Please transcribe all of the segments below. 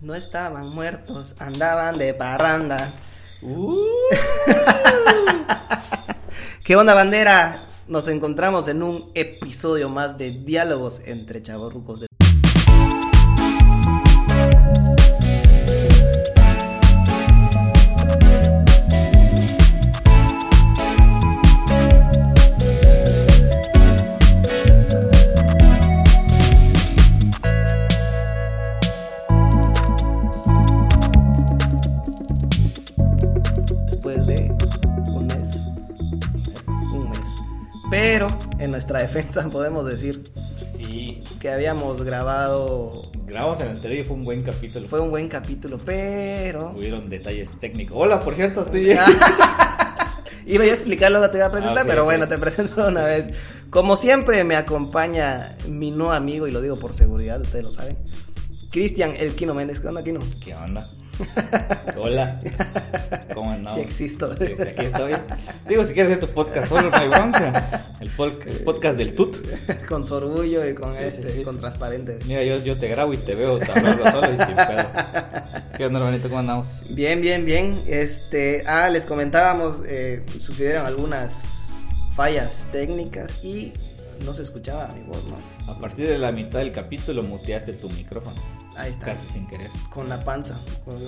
no estaban muertos, andaban de parranda. Uh. ¿Qué onda, bandera? Nos encontramos en un episodio más de Diálogos entre Chavorrucos de podemos decir Sí. que habíamos grabado. Grabamos el anterior y fue un buen capítulo. Fue un buen capítulo, pero. Hubieron detalles técnicos. Hola, por cierto, estoy bien. Iba yo a explicar, luego te iba a presentar, Ah, pero bueno, te presento una vez. Como siempre, me acompaña mi no amigo, y lo digo por seguridad, ustedes lo saben. Cristian El Quino Méndez. ¿Qué onda, Quino? ¿Qué onda? Hola. ¿Cómo andamos? Sí existo. Sí, sí, aquí estoy. Digo, si quieres hacer tu podcast solo, no hay bronca. El, podcast del tut. con su orgullo y con Sí, este, sí. con transparente. Mira, yo, yo te grabo y te veo hablando solo y sin pedo. ¿Qué onda, hermanito? ¿Cómo andamos? Bien, bien, bien. Este, ah, les comentábamos, eh, sucedieron algunas fallas técnicas y no se escuchaba mi voz, ¿no? A partir de la mitad del capítulo muteaste tu micrófono. Ahí está. Casi sin querer. Con la panza.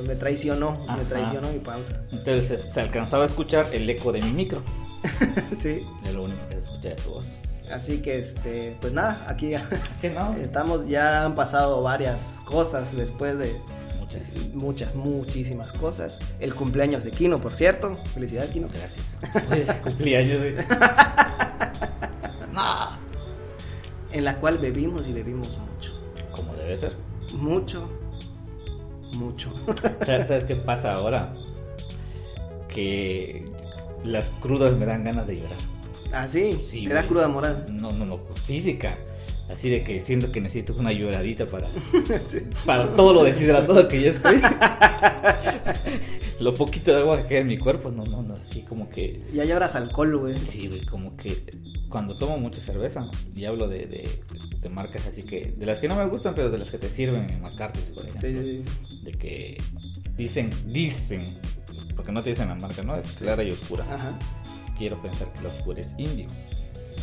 Me traicionó, me traicionó mi panza. Entonces se alcanzaba a escuchar el eco de mi micro. sí. Es lo único que se escucha de tu voz. Así que, este, pues nada, aquí ya ¿Qué no? estamos, ya han pasado varias cosas después de Muchas muchas, muchísimas cosas. El cumpleaños de Kino, por cierto. Felicidades, Kino. gracias. Hoy es cumpleaños, güey. En la cual bebimos y bebimos mucho. Como debe ser. Mucho, mucho. ¿Sabes qué pasa ahora? Que las crudas me dan ganas de llorar. Así, Sí, te da cruda moral. No, no, no, física. Así de que siento que necesito una lloradita para, para todo lo deshidratado que ya estoy. lo poquito de agua que queda en mi cuerpo, no, no, no, así como que Ya lloras alcohol, güey. Sí, güey, como que cuando tomo mucha cerveza, y hablo de, de, de marcas así que, de las que no me gustan, pero de las que te sirven en McCarthy's, por ejemplo, Sí, de que dicen, dicen, porque no te dicen la marca, ¿no? Es clara y oscura. Ajá. Quiero pensar que la oscura es indio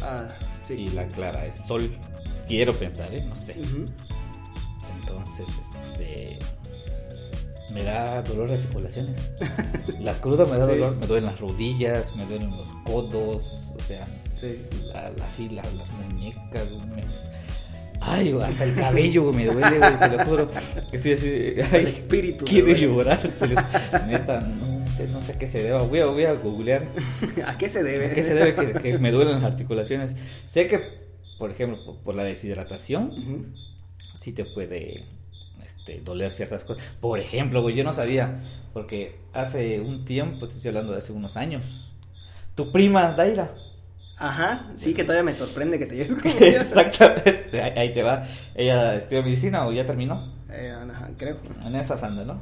Ah, sí. y la clara es sol. Quiero pensar, ¿eh? No sé. Ujú. Entonces, este. Me da dolor de articulaciones. La cruda me da Sí. dolor, me duelen las rodillas, me duelen los codos, o sea, Sí. la, la- así, la- las muñecas, me- Ay, hasta el cabello me duele, güey, te lo juro. Estoy así, de, ay, El espíritu. quiero llorar, pero neta, no sé, no sé a qué se deba. Voy a, voy a googlear ¿A qué se debe? a qué se debe que, que me duelen las articulaciones. Sé que, por ejemplo, por, por la deshidratación, sí te puede este, doler ciertas cosas. Por ejemplo, güey, yo no sabía, porque hace un tiempo, estoy hablando de hace unos años, tu prima Daira. Ajá. Sí, que todavía me sorprende que te lleves con ella. Exactamente, ahí, ahí te va. Ella estudió medicina o ya terminó. Eh, ajá, creo. En esas anda, ¿no?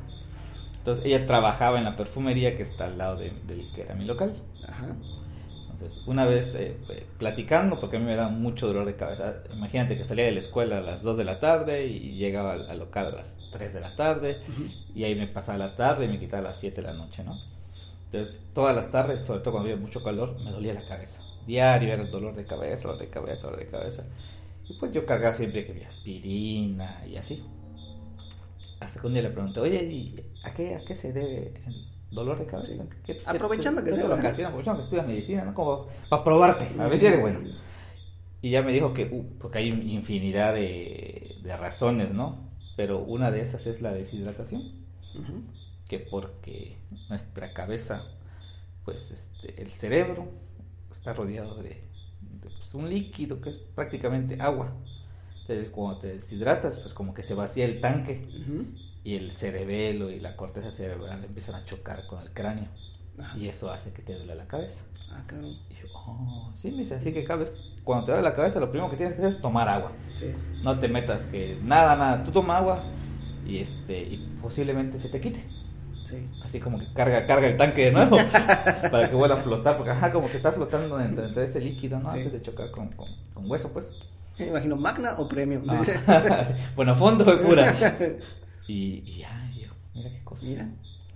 Entonces ella trabajaba en la perfumería que está al lado de- del que era mi local. Ajá. Entonces, una vez eh, eh, platicando, porque a mí me da mucho dolor de cabeza. Imagínate que salía de la escuela a las 2 de la tarde y llegaba al, al local a las 3 de la tarde. Ujú. Y ahí me pasaba la tarde y me quitaba a las 7 de la noche, ¿no? Entonces, todas las tardes, sobre todo cuando había mucho calor, me dolía la cabeza. Diario era el dolor de cabeza, dolor de cabeza, dolor de cabeza. Y pues yo cargaba siempre que mi aspirina y así. Hasta que un día le pregunté, oye, ¿y a qué, a qué se debe dolor de cabeza? Sí. ¿Qué- Aprovechando que qué ¿no? ocasiona? Aprovechando que estudias medicina, ¿no? Como para probarte, a ver si eres bueno. Y ya me dijo que, uh, porque hay infinidad de, de razones, ¿no? Pero una de esas es la deshidratación Ujú. que porque nuestra cabeza, pues este, el cerebro está rodeado de, de, pues, un líquido que es prácticamente agua. Entonces cuando te deshidratas, pues como que se vacía el tanque Ujú. Y el cerebelo y la corteza cerebral empiezan a chocar con el cráneo Ajá. y eso hace que te duele la cabeza. Ah, cabrón. Y yo, oh, sí, me dice, así que cada vez cuando te duele la cabeza lo primero que tienes que hacer es tomar agua. Sí. No te metas que nada, nada, tú toma agua y este y posiblemente se te quite. Sí. Así como que carga, carga el tanque de nuevo para que vuelva a flotar, porque ajá, como que está flotando dentro, dentro de este líquido, ¿no? Sí. Antes de chocar con, con, con hueso, pues. Me imagino, ¿Magna o Premium? Ah, bueno, fondo de pura. Y, y ya, yo, mira qué cosa. Mira,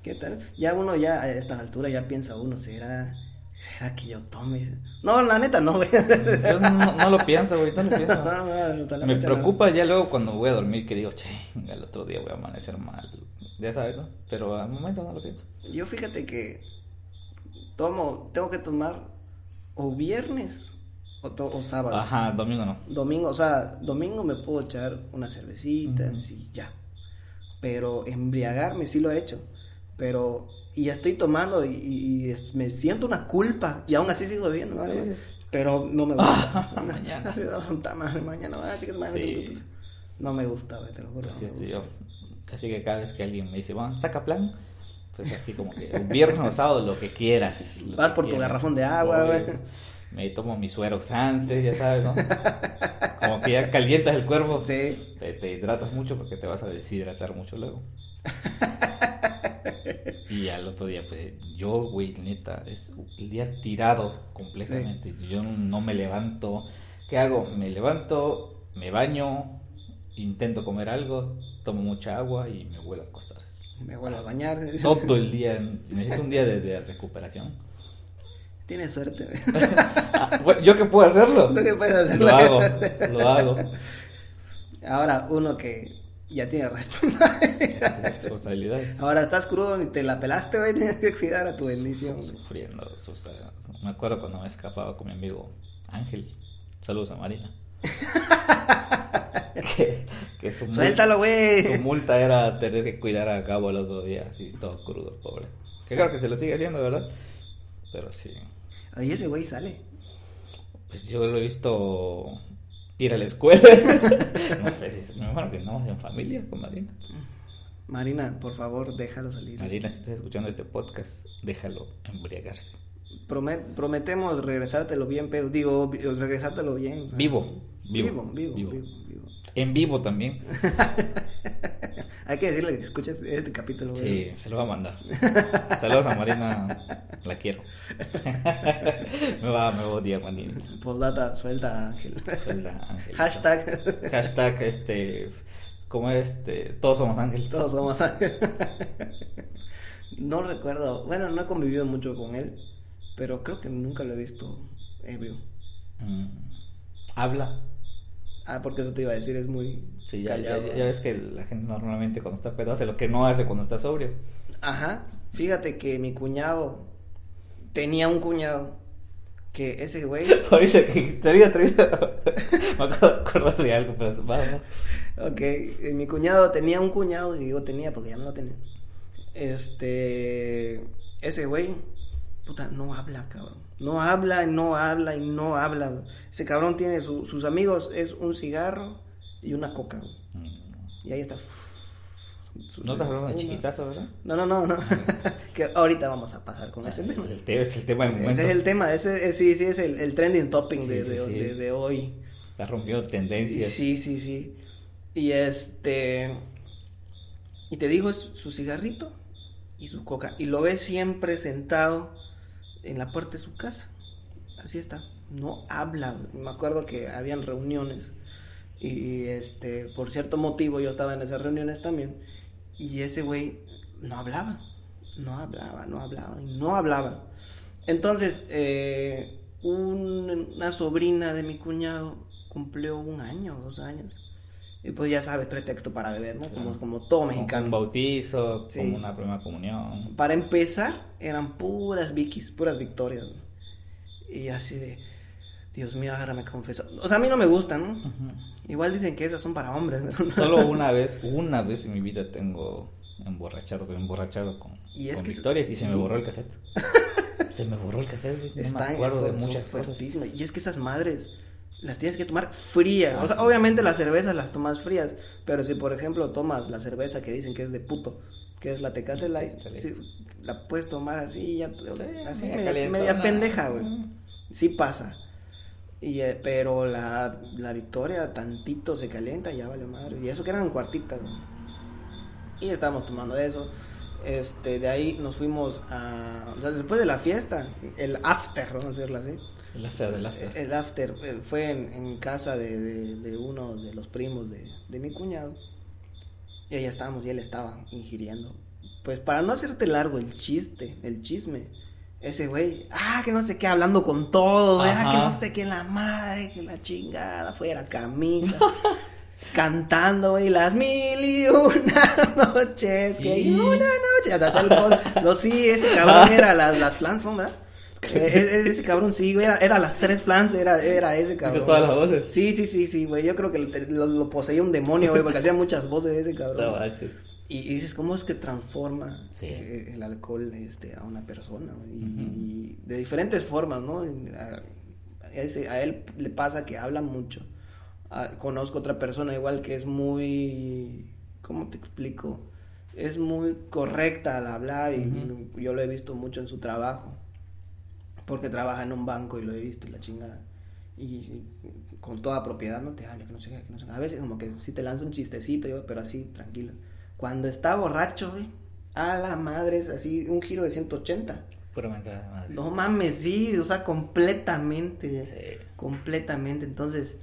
¿qué tal? Ya uno ya a estas alturas ya piensa uno, ¿será, será que yo tome? No, la neta no, güey. Yo no, no lo pienso, güey, no lo pienso. No, no, Me preocupa ya luego cuando voy a dormir que digo, che, el otro día voy a amanecer mal. Ya sabes, ¿no? Pero al momento no lo pienso. Yo fíjate que tomo, tengo que tomar o viernes o, to- o sábado. Ajá, domingo no. Domingo, o sea, domingo me puedo echar una cervecita, Ujú. sí, ya. Pero embriagarme sí lo he hecho. Pero, y ya estoy tomando y, y- me siento una culpa y aún así sigo bebiendo, ¿vale? Pero no me gusta. Mañana. Así, "Oh, puta madre, mañana, ah, mañana, tu, tu, tu". No me gusta, güey, te lo juro. Así no me gusta. Así que cada vez que alguien me dice, bueno, saca plan, pues así como que un viernes o sábado, lo que quieras. lo Vas que por tu quieras. garrafón de agua, güey. Me tomo mis sueros antes, ya sabes, ¿no? Como que ya calientas el cuerpo. Sí. Te, te hidratas mucho porque te vas a deshidratar mucho luego. y al otro día, pues yo, güey, neta, es el día tirado completamente. Yo no, no me levanto. ¿Qué hago? Me levanto, me baño, intento comer algo, tomo mucha agua y me vuelvo a acostar. Me vuelvo a bañar. Todo el día, necesito un día de, de recuperación. Tienes suerte, ¿Yo qué puedo hacerlo? ¿Tú qué puedes hacer? Lo hago, lo hago. Ahora, uno que ya tiene responsabilidad. Responsabilidades. Ahora estás crudo y te la pelaste, güey. Tienes que cuidar a tu bendición. sufriendo. sus- me acuerdo cuando me escapaba con mi amigo Ángel. Saludos a Marina. que, que su, Suéltalo, güey. su multa era tener que cuidar a Gabo el otro día, así todo crudo, pobre. Que claro que se lo sigue haciendo, ¿verdad? Pero sí. Oye, ese güey sale. Pues yo lo he visto ir a la escuela. no sé si me imagino que no, en familia con Marina. Marina, por favor, déjalo salir. Marina, si estás escuchando este podcast, déjalo embriagarse. Promet- prometemos regresártelo bien, pero digo, regresártelo bien. vivo, Vivo, vivo, vivo. vivo, vivo. En vivo también. Hay que decirle que escuche este capítulo. Sí, se lo va a mandar. Saludos a Marina, la quiero. me va, me va a odiar Marina. Postdata, suelta Ángel. Suelta, Ángel. Hashtag, Hashtag, este, ¿cómo es? Este, todos somos Ángel. todos somos Ángel. no recuerdo, bueno, no he convivido mucho con él, pero creo que nunca lo he visto ebrio. Mm, Habla. Ah, porque eso te iba a decir, es muy Sí, ya, callado. ya- ya ves que la gente normalmente cuando está pedo hace lo que no hace cuando está sobrio. Ajá, fíjate que mi cuñado tenía un cuñado que ese güey, Ahorita que te había atrevido. me acabo de algo, pero va, va. ok, eh, mi cuñado tenía un cuñado, y digo tenía porque ya no lo tenía. Este, ese güey, puta, no habla, cabrón. No habla, no habla y no habla. Ese cabrón tiene su- sus amigos, es un cigarro y una coca. güey. Y ahí está. No estás hablando de chiquitazo, ¿verdad? No, no, no, no. que ahorita vamos a pasar con ese tema. El tema es el tema del momento. Ese es el tema, ese es- sí, sí, es el, el trending topping de, Sí, de- sí. de- de hoy. Está rompiendo tendencias. Sí, sí, sí. Y este. Y te digo, es su cigarrito y su coca. Y lo ves siempre sentado en la puerta de su casa. Así está. No habla. Me acuerdo que habían reuniones. Y este, por cierto motivo, yo estaba en esas reuniones también. Y ese güey no hablaba. No hablaba, no hablaba, y no hablaba. Entonces, eh, un- una sobrina de mi cuñado cumplió un año, dos años. Y pues ya sabes, pretexto para beber, ¿no? Como, Claro. como todo Como mexicano. Un bautizo, Sí. como una primera comunión. Para empezar, eran puras Vicky's, puras victorias. ¿no? Y así de, Dios mío, ahora me confieso. O sea, a mí no me gustan, ¿no? Igual dicen que esas son para hombres. ¿no? Solo una vez, una vez en mi vida tengo emborrachado, emborrachado con, Y es con que- victorias y se me borró el cassette. se me borró el cassette, güey. No me acuerdo de son- muchas cosas. Y es que esas madres las tienes que tomar frías. Ah, o sea, sí. obviamente las cervezas las tomas frías. Pero si, por ejemplo, tomas la cerveza que dicen que es de puto, que es la Tecate Light, Sí. sí, la puedes tomar así, ya, así media media, pendeja, güey. Mm. Sí pasa. Y, eh, pero la, la victoria tantito se calienta ya vale madre. Y eso que eran cuartitas. ¿no? Y estábamos tomando eso. Este, de ahí nos fuimos a... O sea, después de la fiesta, el after, vamos a decirlo así. La fea de la fea. El after eh, fue en, en casa de, de- de uno de los primos de, de mi cuñado. Y ahí estábamos y él estaba ingiriendo. Pues para no hacerte largo el chiste, el chisme, ese güey, ah, que no sé qué, hablando con todo, era que no sé qué, la madre, que la chingada, fuera camisa. cantando, güey, las mil y una noches, que y una noche, hasta el No, sí, ese cabrón era las, las flans, ¿verdad? E, e, ese cabrón, sí, güey, era, era, las tres flans, era, era ese cabrón. Hizo todas las voces. Sí, sí, sí, sí, güey, yo creo que lo, lo, poseía un demonio, güey, porque hacía muchas voces ese cabrón. Y, y, dices, ¿cómo es que transforma eh, el alcohol este, a una persona? Y, de diferentes formas, ¿no? A, a, él le pasa que habla mucho. conozco otra persona igual que es muy, ¿cómo te explico? Es muy correcta al hablar y yo lo he visto mucho en su trabajo. Porque trabaja en un banco y lo he visto, la chingada. Y, con toda propiedad no te habla, que no sé qué, que no sé qué. A veces como que sí te lanza un chistecito, pero así, tranquilo. Cuando está borracho, a la madre es así, un giro de 180. Puramente madre. No mames, sí, o sea, completamente. Sí. Completamente. Entonces,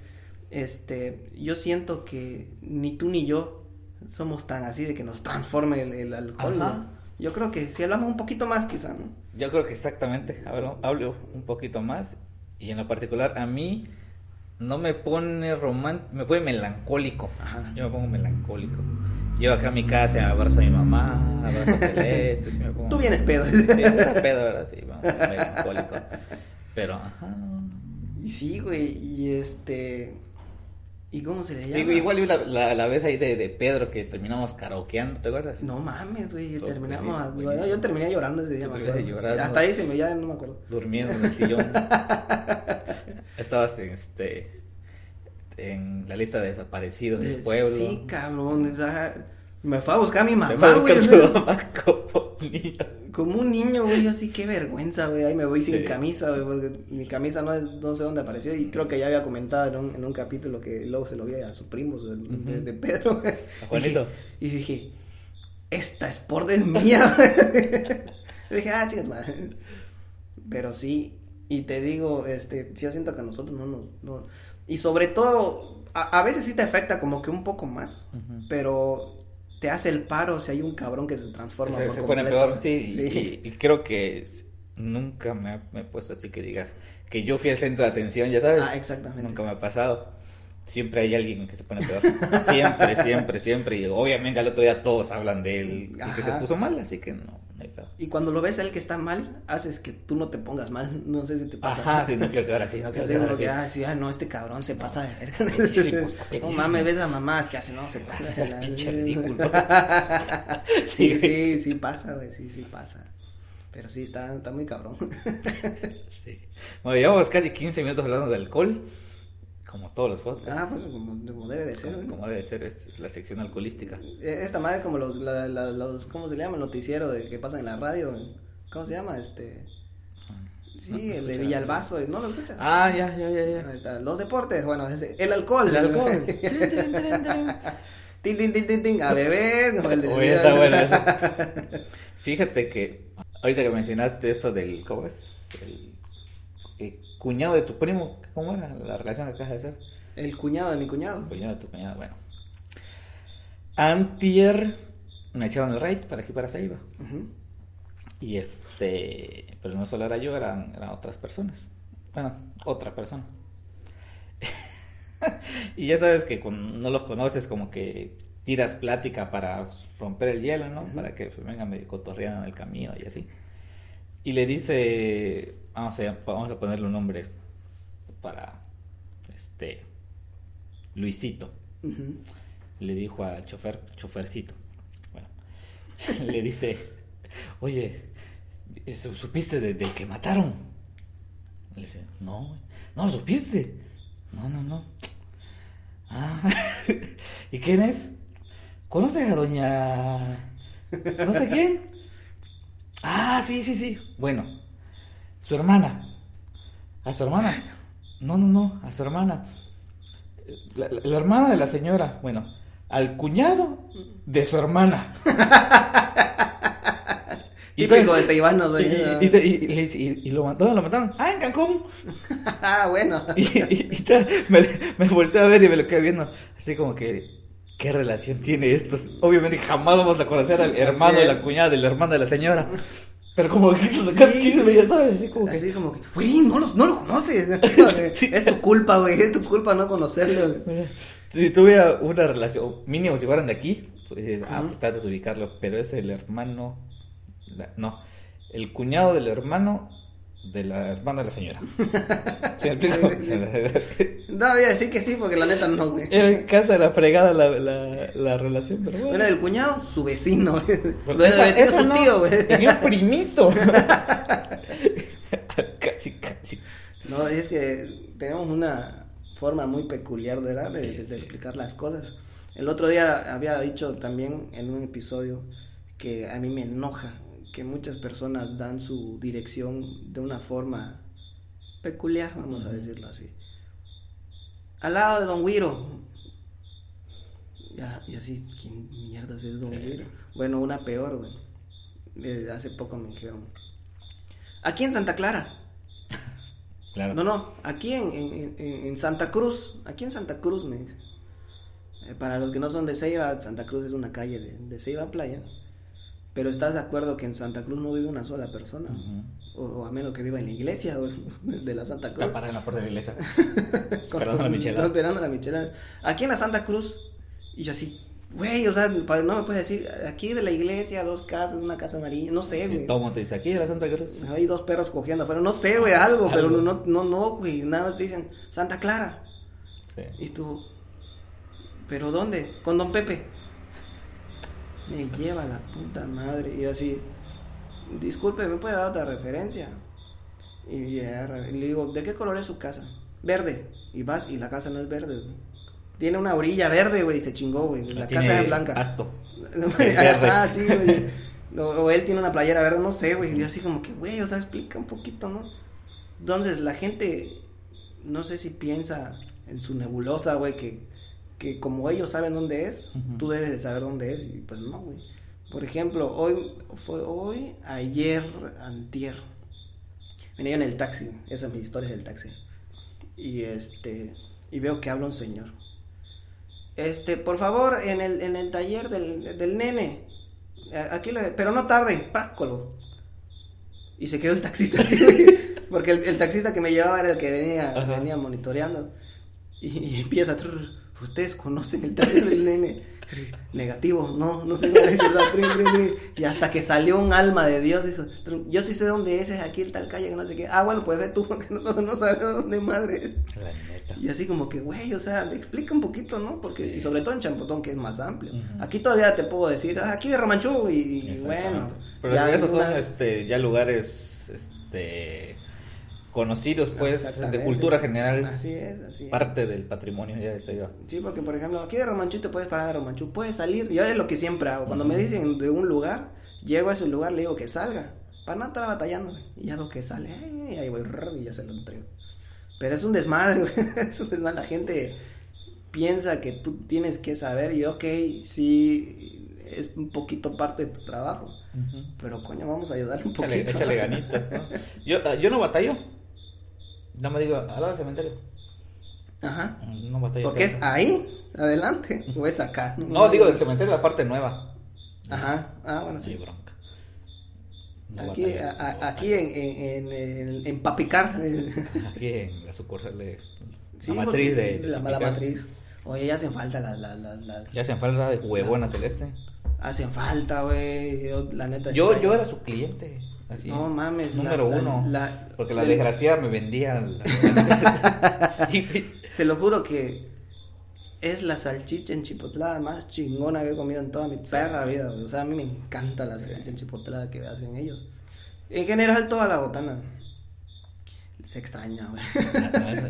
este, yo siento que ni tú ni yo somos tan así de que nos transforme el, alcohol, ¿no? Yo creo que si hablamos un poquito más, quizá, ¿no? Yo creo que exactamente. A ver, hablo un poquito más. Y en lo particular, a mí no me pone romántico, me pone melancólico. Ajá. Yo me pongo melancólico. Llevo acá a mi casa, abrazo a mi mamá, abrazo a Celeste, si me pongo... Tú vienes pedo. Sí, está pedo, ¿verdad? Sí, bueno, melancólico. Pero, ajá, Y sí, güey, y este... ¿Y cómo se le llama? igual la, la, la, vez ahí de, de, Pedro que terminamos karaokeando, ¿te acuerdas? No mames, güey, terminamos... yo terminé llorando ese día, llorando, Hasta ahí se me, ya no me acuerdo. Durmiendo en el sillón. Estabas, este en la lista de desaparecidos del pueblo. Sí, cabrón, me fue a buscar a mi mamá, como, como un niño, güey, yo sí, qué vergüenza, güey, ahí me voy sin camisa, güey, porque mi camisa no, no sé dónde apareció y creo que ya había comentado en un, en un capítulo que luego se lo vi a su primo, de, Pedro, A Juanito. Y, dije, esta es mía, y dije, ah, chicas, madre. Pero sí, y te digo, este, yo siento que a nosotros no nos... No, y sobre todo, a, veces sí te afecta como que un poco más, pero te hace el paro si hay un cabrón que se transforma. Se, pone peor, sí, Y, creo que nunca me, me he puesto así que digas que yo fui el centro de atención, ya sabes. Ah, exactamente. Nunca me ha pasado siempre hay alguien que se pone peor. Siempre, siempre, siempre. Y obviamente al otro día todos hablan de él y que se puso mal, así que no. Y cuando lo ves a él que está mal, haces que tú no te pongas mal. No sé si te pasa. Ajá, sí, no quiero quedar así, no quiero quedar así. Ah, sí, ah, no, este cabrón se pasa de No mames, ves a mamás que hace, no, se pasa. Pinche ridículo. sí, sí, sí pasa, güey, sí, sí pasa. Pero sí, está, está muy cabrón. sí. Bueno, llevamos casi 15 minutos hablando de alcohol. Como todos los podcasts. Ah, pues como, debe de ser. Como, debe ser, es la sección alcoholística. Eh, esta madre como los, la, los ¿cómo se le llama? El noticiero de que pasan en la radio. ¿Cómo se llama? Este... Sí, el de Villalbazo, ¿no lo escuchas? Ah, ya, ya, ya, ya. Ahí está. Los deportes, bueno, ese, el alcohol. El alcohol. tin, tin, tin, tin, tin, a beber. Uy, está bueno eso. Fíjate que ahorita que mencionaste esto del, ¿cómo es? El, el cuñado de tu primo, ¿cómo era la relación que acabas de hacer? El cuñado de mi cuñado. El cuñado de tu cuñado, bueno. Antier me echaron el raid para aquí para Ceiba. Y este, pero no solo era yo, eran, eran otras personas. Bueno, otra persona. y ya sabes que cuando no los conoces, como que tiras plática para romper el hielo, ¿no? Para que vengan medio cotorreando en el camino y así. Y le dice, vamos a, vamos a ponerle un nombre para este Luisito. Le dijo al chofer, chofercito. Bueno, le dice, oye, ¿supiste del de que mataron? Le dice, no, no lo supiste. No, no, no. Ah, ¿y quién es? ¿Conoces a doña... no sé quién? Ah, sí, sí, sí. Bueno, su hermana. A su hermana. No, no, no, a su hermana. La, hermana de la señora. Bueno, al cuñado de su hermana. y, y, de Iván, y, lo mataron, lo mataron. Ah, en Cancún. ah, bueno. y, me, me volteé a ver y me lo quedé viendo. Así como que ¿qué relación tiene esto? Obviamente jamás vamos a conocer al hermano de la cuñada, del hermano de la señora. Pero como que quiso sacar Sí, chisme, sí. ya sabes, así como que... Así como que, güey, no, los, no lo conoces. Es tu culpa, güey, es tu culpa no conocerlo. Si tuviera una relación, mínimo si fueran de aquí, pues, ah, Ujú. pues tratas de ubicarlo, pero es el hermano, la- no, el cuñado del hermano de la hermana de la señora. ¿Sí? No, voy a decir que sí, porque la neta no, güey. Era en casa de la fregada la, la, la relación, pero bueno. Era del cuñado, su vecino, Lo decir esa su no, tío, güey. tenía un primito. casi, casi. No, es que tenemos una forma muy peculiar, ¿verdad? De, Sí, de- de sí. explicar las cosas. El otro día había dicho también en un episodio que a mí me enoja que muchas personas dan su dirección de una forma peculiar, vamos a decirlo así. Al lado de Don Guiro. Ya, y así, ¿quién mierdas es Don Sí. Guiro? Bueno, una peor, güey. Eh, hace poco me dijeron. Aquí en Santa Clara. Claro. No, no, aquí en, en- Santa Cruz, aquí en Santa Cruz me dice. Eh, para los que no son de Ceiba, Santa Cruz es una calle de, de Ceiba Playa. Pero estás de acuerdo que en Santa Cruz no vive una sola persona. O, o a menos que viva en la iglesia o de la Santa Cruz. Está parada en la puerta de la iglesia. Esperando la esperando la michelada. Aquí en la Santa Cruz, y yo así, güey, o sea, para- no me puedes decir, aquí de la iglesia, dos casas, una casa amarilla, no sé, Sí, güey. el mundo te dice, aquí de la Santa Cruz. Hay dos perros cogiendo afuera, no sé, güey, algo, pero no, no, no, güey, nada más te dicen Santa Clara. Sí. Y tú, ¿pero dónde? Con Don Pepe. Me lleva la puta madre. Y así, disculpe, ¿me puede dar otra referencia? Y le digo, ¿de qué color es su casa? Verde. Y vas, y la casa no es verde, güey. Tiene una orilla verde, güey, y se chingó, güey. La casa es blanca. Pasto. Ah, sí, güey. O, él tiene una playera verde, no sé, güey. Y yo así como que, güey, o sea, explica un poquito, ¿no? Entonces, la gente, no sé si piensa en su nebulosa, güey, que, que como ellos saben dónde es, tú debes de saber dónde es. Y pues no, güey. Por ejemplo, hoy, fue hoy, ayer, antier. Venía en el taxi, esa es mi historia del taxi. Y este, y veo que habla un señor. Este, por favor, en el, en el taller del, del nene. Aquí le, pero no tarde, prácolo. Y se quedó el taxista así, güey, porque el, el taxista que me llevaba era el que venía, Ajá. venía monitoreando. Y, y empieza, trrr, ustedes conocen el taller del nene. Negativo, no, no sé cuál es. Y hasta que salió un alma de Dios, dijo, "Tru, yo sí sé dónde es, es aquí en tal calle, que no sé qué. Ah, bueno, pues ve tú, porque nosotros no sabemos dónde madre. La neta. Y así como que, güey, o sea, explica un poquito, ¿no? Porque, Sí. y sobre todo en Champotón, que es más amplio. Aquí todavía te puedo decir, ah, aquí de Romanchú, y, y bueno. Pero ya esos son este, ya lugares este, conocidos, pues, de cultura general. Así es, así es. Parte del patrimonio ya de Ceiba. Sí, porque por ejemplo, aquí de Romanchú te puedes parar a Romanchú, puedes salir. Yo es lo que siempre hago. Cuando me dicen de un lugar, llego a ese lugar, le digo que salga. Para no estar batallando. Y ya veo que sale. ay, ahí voy y ya se lo entrego. Pero es un desmadre, güey. Es un desmadre. La gente piensa que tú tienes que saber. Y ok, sí, es un poquito parte de tu trabajo. Pero coño, vamos a ayudarle un Échale, poquito. échale ganitas, ¿no? Yo, ah, yo no batallo. No me digo, al lado del cementerio. Ajá. No batallo. Porque es ahí, adelante. O es acá. No, digo del cementerio, la parte nueva. Ajá. Ah, bueno, Sí, sí. bronca. No Aquí, a- aquí en, en, en, en- Papicar. Aquí en la sucursal de sí, la matriz de. La, la matriz. Oye, ya hacen falta las. las, las, Ya hacen falta de huevona celeste. Hacen falta, güey. Yo, la neta. Yo, yo era su cliente. Así, No mames. Número uno. la- porque la desgraciada me vendía. la- sí. Te lo juro que es la salchicha enchipotlada más chingona que he comido en toda mi perra vida. O sea, a mí me encanta la salchicha enchipotlada que hacen ellos. En general, toda la botana. Se extraña, güey.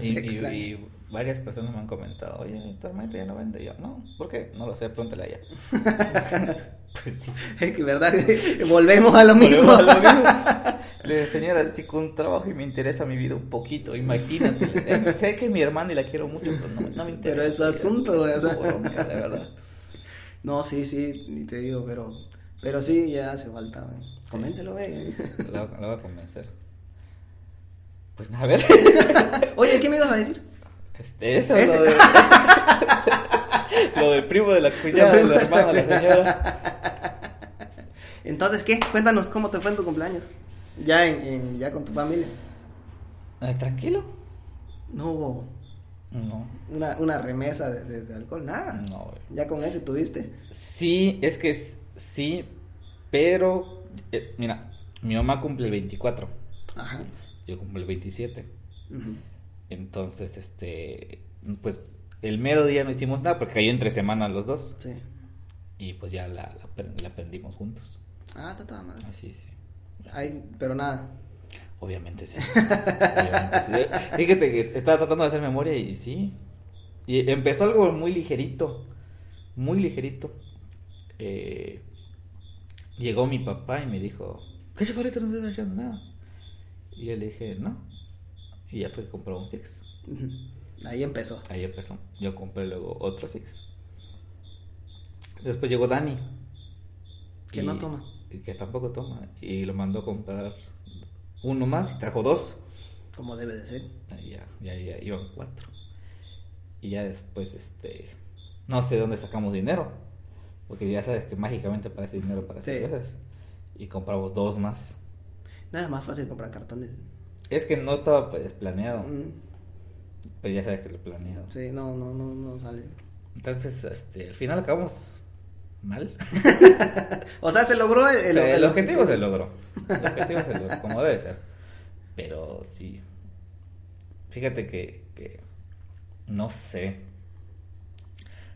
y varias personas me han comentado, oye, esta hermanita ya no vende. Y yo, no, ¿por qué? No lo sé, pregúntale a ella. pues sí. Es que, ¿verdad? Volvemos a lo mismo. A lo mismo. Le dije, señora, si con trabajo y me interesa mi vida un poquito, imagínate. Eh, sé que mi hermana y la quiero mucho, pero no, no me interesa. Pero es su su vida, asunto, güey, es bronca, verdad. No, sí, sí, ni te digo, pero, pero sí, ya hace falta, güey. Convéncelo. La, la voy a convencer. Pues nada, a ver. Oye, ¿qué me ibas a decir? Este, eso Ese- lo de- Lo del primo de la cuñada, del hermano de la señora. Entonces, ¿qué? Cuéntanos cómo te fue en tu cumpleaños. Ya en, en- ya con tu familia. Eh, Tranquilo. No hubo No, una, una remesa de, de- de alcohol, nada. no, güey. Ya con ese tuviste. Sí, es que es- sí, pero eh, mira, mi mamá cumple el 24, Ajá. yo cumplo el 27. Ujú. Entonces, este, pues el mero día no hicimos nada porque cayó entre semanas los dos Sí. y pues ya la, la, pre- la aprendimos juntos. Ah, está toda madre. Así, sí. Ay, pero nada. Obviamente sí. Obviamente sí. Fíjate que estaba tratando de hacer memoria y sí. Y empezó algo muy ligerito. Muy ligerito. Eh, llegó mi papá y me dijo, ¿qué chaparrito no estás haciendo nada? Y yo le dije, no. Y ya fue que compró un Six. Ahí empezó. Ahí empezó. Yo compré luego otro Six. Después llegó Dani. Que no toma. y que tampoco toma. Y lo mandó a comprar uno más y trajo dos. Como debe de ser. Ahí ya, ya, ya iban cuatro. Y ya después, este, no sé dónde sacamos dinero. Porque ya sabes que mágicamente aparece dinero para hacer Sí. cosas. Y compramos dos más. Nada más fácil comprar cartones. Es que no estaba pues, planeado. Mm, Pero ya sabes que lo planeado. Sí, no, no, no, no sale. Entonces, este, al final acabamos mal. O sea, se logró el, O sea, el objetivo se logró. El objetivo se logró, como debe ser. Pero sí. Fíjate que, que no sé.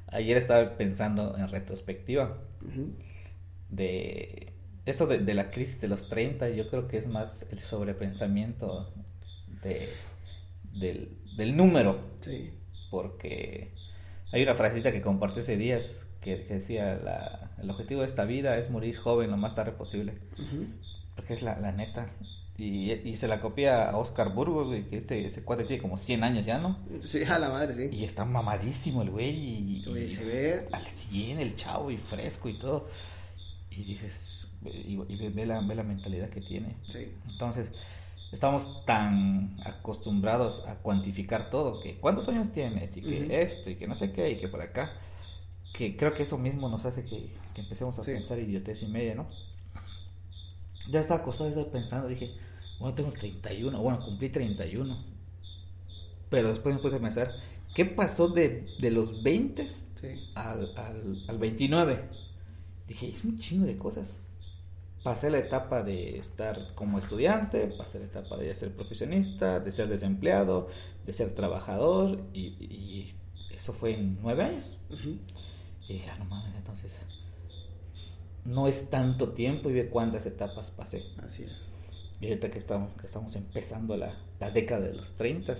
Ayer estaba pensando en retrospectiva de eso de, de la crisis de los 30. Yo creo que es más el sobrepensamiento de, del, del número. Sí. Porque hay una frasecita que compartí hace días que, que decía: la- el objetivo de esta vida es morir joven lo más tarde posible. Ujú. Porque es la, la neta. Y, y se la copia a Oscar Burgos, güey, que este, ese cuate tiene como 100 años ya, ¿no? Sí, a la madre, sí. Y está mamadísimo el güey. Y, y se ve- al 100 el chavo y fresco y todo. Y dices, y, y ve, la, ve la mentalidad que tiene. Sí. Entonces, estamos tan acostumbrados a cuantificar todo, que cuántos años tienes y que esto y que no sé qué y que por acá, que creo que eso mismo nos hace que, que empecemos a Sí. pensar idiotez y media, ¿no? Ya estaba acostado estar pensando, dije, bueno, tengo 31, bueno, cumplí 31. Pero después me puse a pensar, ¿qué pasó de, de los 20 Sí. al, al, al 29. Dije, es un chingo de cosas. Pasé la etapa de estar como estudiante, pasé la etapa de ser profesionista, de ser desempleado, de ser trabajador, y, y eso fue en nueve años. Ujú. Y dije, ah, no mames, entonces no es tanto tiempo y ve cuántas etapas pasé. Así es. Y ahorita que estamos, que estamos empezando la, la década de los 30,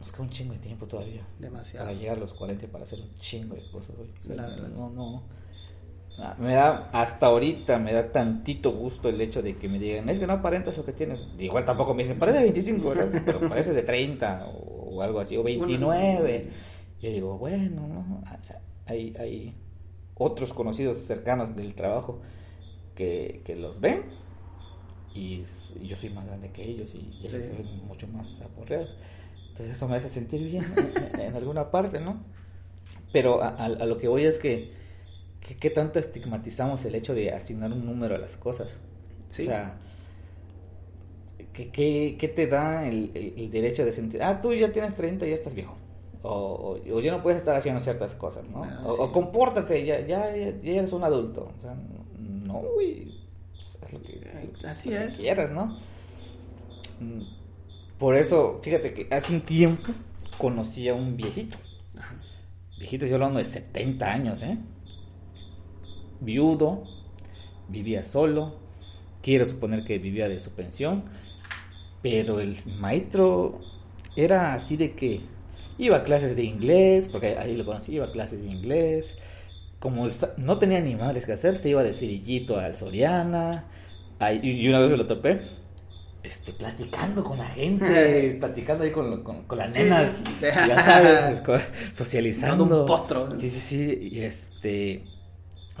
nos queda un chingo de tiempo todavía Demasiado. para llegar a los 40 y para hacer un chingo de cosas, güey. O sea, La verdad. No, no. Ah, Me da, hasta ahorita me da tantito gusto el hecho de que me digan, es que no aparentas lo que tienes. Igual tampoco me dicen, parece de 25, ¿verdad? Pero parece de 30 o, o algo así, o 29. Yo digo, bueno, ¿no? hay, hay otros conocidos cercanos del trabajo que, que los ven y, yo soy más grande que ellos y, y ellos Sí. se ven mucho más aporreados. Entonces eso me hace sentir bien en, en alguna parte, ¿no? Pero a, a- a lo que voy es que, qué tanto estigmatizamos el hecho de asignar un número a las cosas. Sí. O sea, ¿qué, qué, qué te da el, el- el derecho de sentir, ah, tú ya tienes 30 y ya estás viejo? O, o, o ya no puedes estar haciendo ciertas cosas, ¿no? Ah, o, sí. o compórtate, ya, ya, ya eres un adulto. O sea, no, güey, pues, haz lo que, Así lo que es. quieras, ¿no? Mm, Por eso, fíjate que hace un tiempo conocí a un viejito. Ajá. Viejito, yo hablando de 70 años, ¿eh? Viudo, vivía solo, quiero suponer que vivía de su pensión, pero el maestro era así de que iba a clases de inglés, porque ahí lo conocí, iba a clases de inglés, como no tenía ni madres que hacer, se iba de cerillito al Soriana, y una vez me lo topé, este, platicando con la gente, platicando ahí con, con, con las Sí, nenas, sí. ya sabes, socializando. Dando un potro. Sí, sí, sí, y este,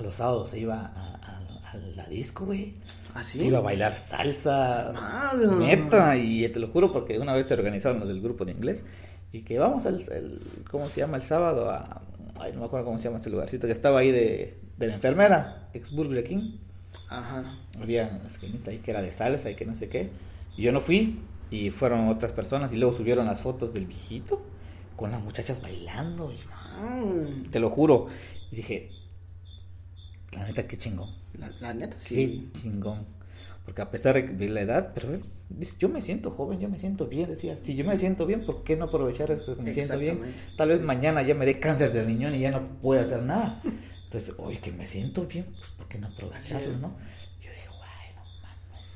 los sábados se iba a, a- a la disco, güey. ¿Así? Se iba a bailar salsa. Madre. Neta, y te lo juro porque una vez se organizaron los del grupo de inglés y que vamos al, el- ¿cómo se llama? El sábado a, ay, no me acuerdo cómo se llama este lugarcito, que estaba ahí de, de la enfermera, ex Burger King. Ajá. Había una esquinita ahí que era de salsa y que no sé qué. Y yo no fui y fueron otras personas y luego subieron las fotos del viejito con las muchachas bailando. Y, te lo juro. Y dije, la neta, qué chingón. La, la neta, sí. Qué chingón. Porque a pesar de la edad, pero él dice, yo me siento joven, yo me siento bien, decía, si yo me siento bien, ¿por qué no aprovechar que me siento bien? Tal vez mañana ya me dé cáncer de riñón y ya no puedo hacer nada. Entonces, oye, que me siento bien, pues ¿por qué no aprovecharlo, no? Yo dije, bueno, mames,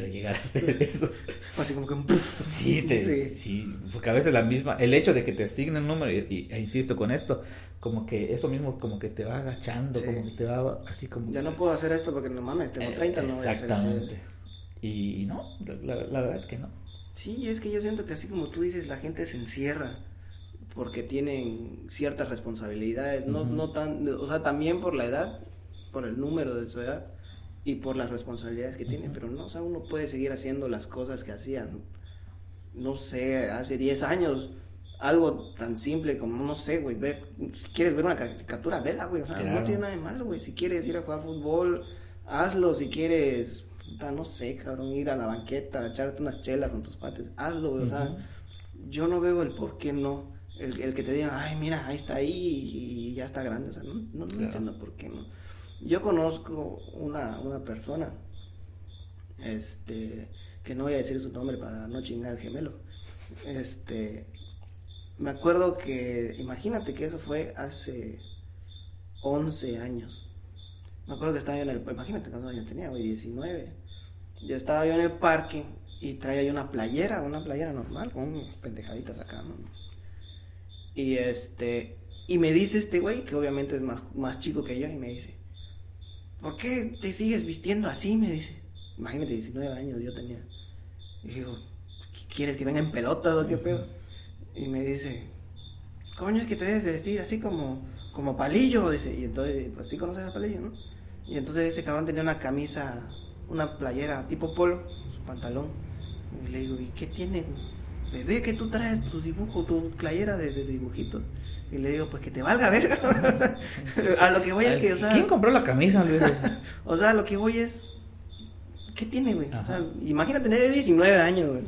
quiero llegar a hacer eso. Así como que un. Sí, te, Sí. sí. porque a veces la misma, el hecho de que te asignen un número, y, y- e insisto con esto, como que eso mismo como que te va agachando, Sí. como que te va así como... Ya no puedo hacer esto porque no mames, tengo 30, no voy a hacer. Exactamente. Y, y no, la, verdad es que no. Sí, es que yo siento que así como tú dices, la gente se encierra porque tienen ciertas responsabilidades, no, no tan, o sea, también por la edad, por el número de su edad y por las responsabilidades que tiene, pero no, o sea, uno puede seguir haciendo las cosas que hacían, no sé, hace 10 años, algo tan simple como, no sé, güey, ver, si quieres ver una caricatura, vela, güey, o sea, Claro. no tiene nada de malo, güey, si quieres ir a jugar fútbol, hazlo, si quieres, puta, no sé, cabrón, ir a la banqueta, echarte unas chelas con tus pates, hazlo, güey, o sea, yo no veo el por qué no. El, el que te digan, ay, mira, ahí está ahí y, ya está grande. O sea, no, no, no Claro. entiendo por qué no. Yo conozco una, una persona, este, que no voy a decir su nombre para no chingar al gemelo. Este, me acuerdo que, imagínate que eso fue hace 11 años. Me acuerdo que estaba yo en el, imagínate cuántos años tenía, güey, 19. Ya estaba yo en el parque y traía yo una playera, una playera normal, con unas pendejaditas acá, ¿no? Y este, y me dice este güey, que obviamente es más, más chico que yo, y me dice, ¿por qué te sigues vistiendo así? Me dice, imagínate, 19 años yo tenía. Y digo, ¿qué ¿quieres que venga en pelotas o qué pedo? Y me dice, coño, es que te debes de vestir así como, como palillo, dice, y entonces, pues sí conoces a palillo, ¿no? Y entonces ese cabrón tenía una camisa, una playera tipo polo, su pantalón. Y le digo, ¿y qué tiene? Bebé, que tú traes tu dibujo, tu playera de, de dibujitos. Y le digo, pues que te valga verga. a lo que voy es que, o sea, ¿Quién compró la camisa, Luis? o sea, lo que voy es, ¿qué tiene, güey? O sea, imagínate tener 19 años, güey.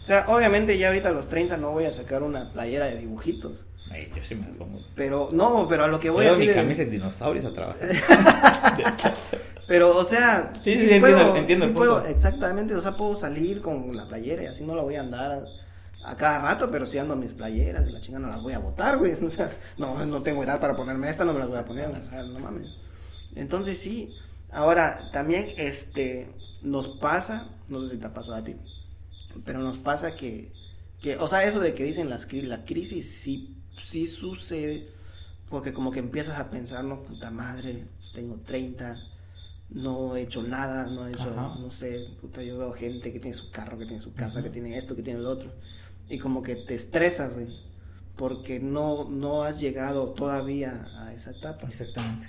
O sea, obviamente ya ahorita a los 30 no voy a sacar una playera de dibujitos. Ay, yo sí me las pongo. Pero, no, pero a lo que voy Voy a a mi decir... camisa de dinosaurios a trabajar. Pero, o sea, Sí, sí, sí, entiendo- entiendo el puedo, punto. exactamente, o sea, puedo salir con la playera y así no la voy a andar a, a cada rato, pero si ando mis playeras y la chinga no las voy a botar, güey. O sea, no, no tengo edad para ponerme esta, no me las voy a poner, o sea, no mames. Entonces sí, ahora también este nos pasa, no sé si te ha pasado a ti, pero nos pasa que, que o sea, eso de que dicen las la crisis sí, sí sucede, porque como que empiezas a pensar, no, puta madre, tengo 30, no he hecho nada, no he hecho, Ajá. no sé, puta, yo veo gente que tiene su carro, que tiene su casa, que tiene esto, que tiene lo otro, y como que te estresas, güey, porque no, no has llegado todavía a esa etapa. Exactamente.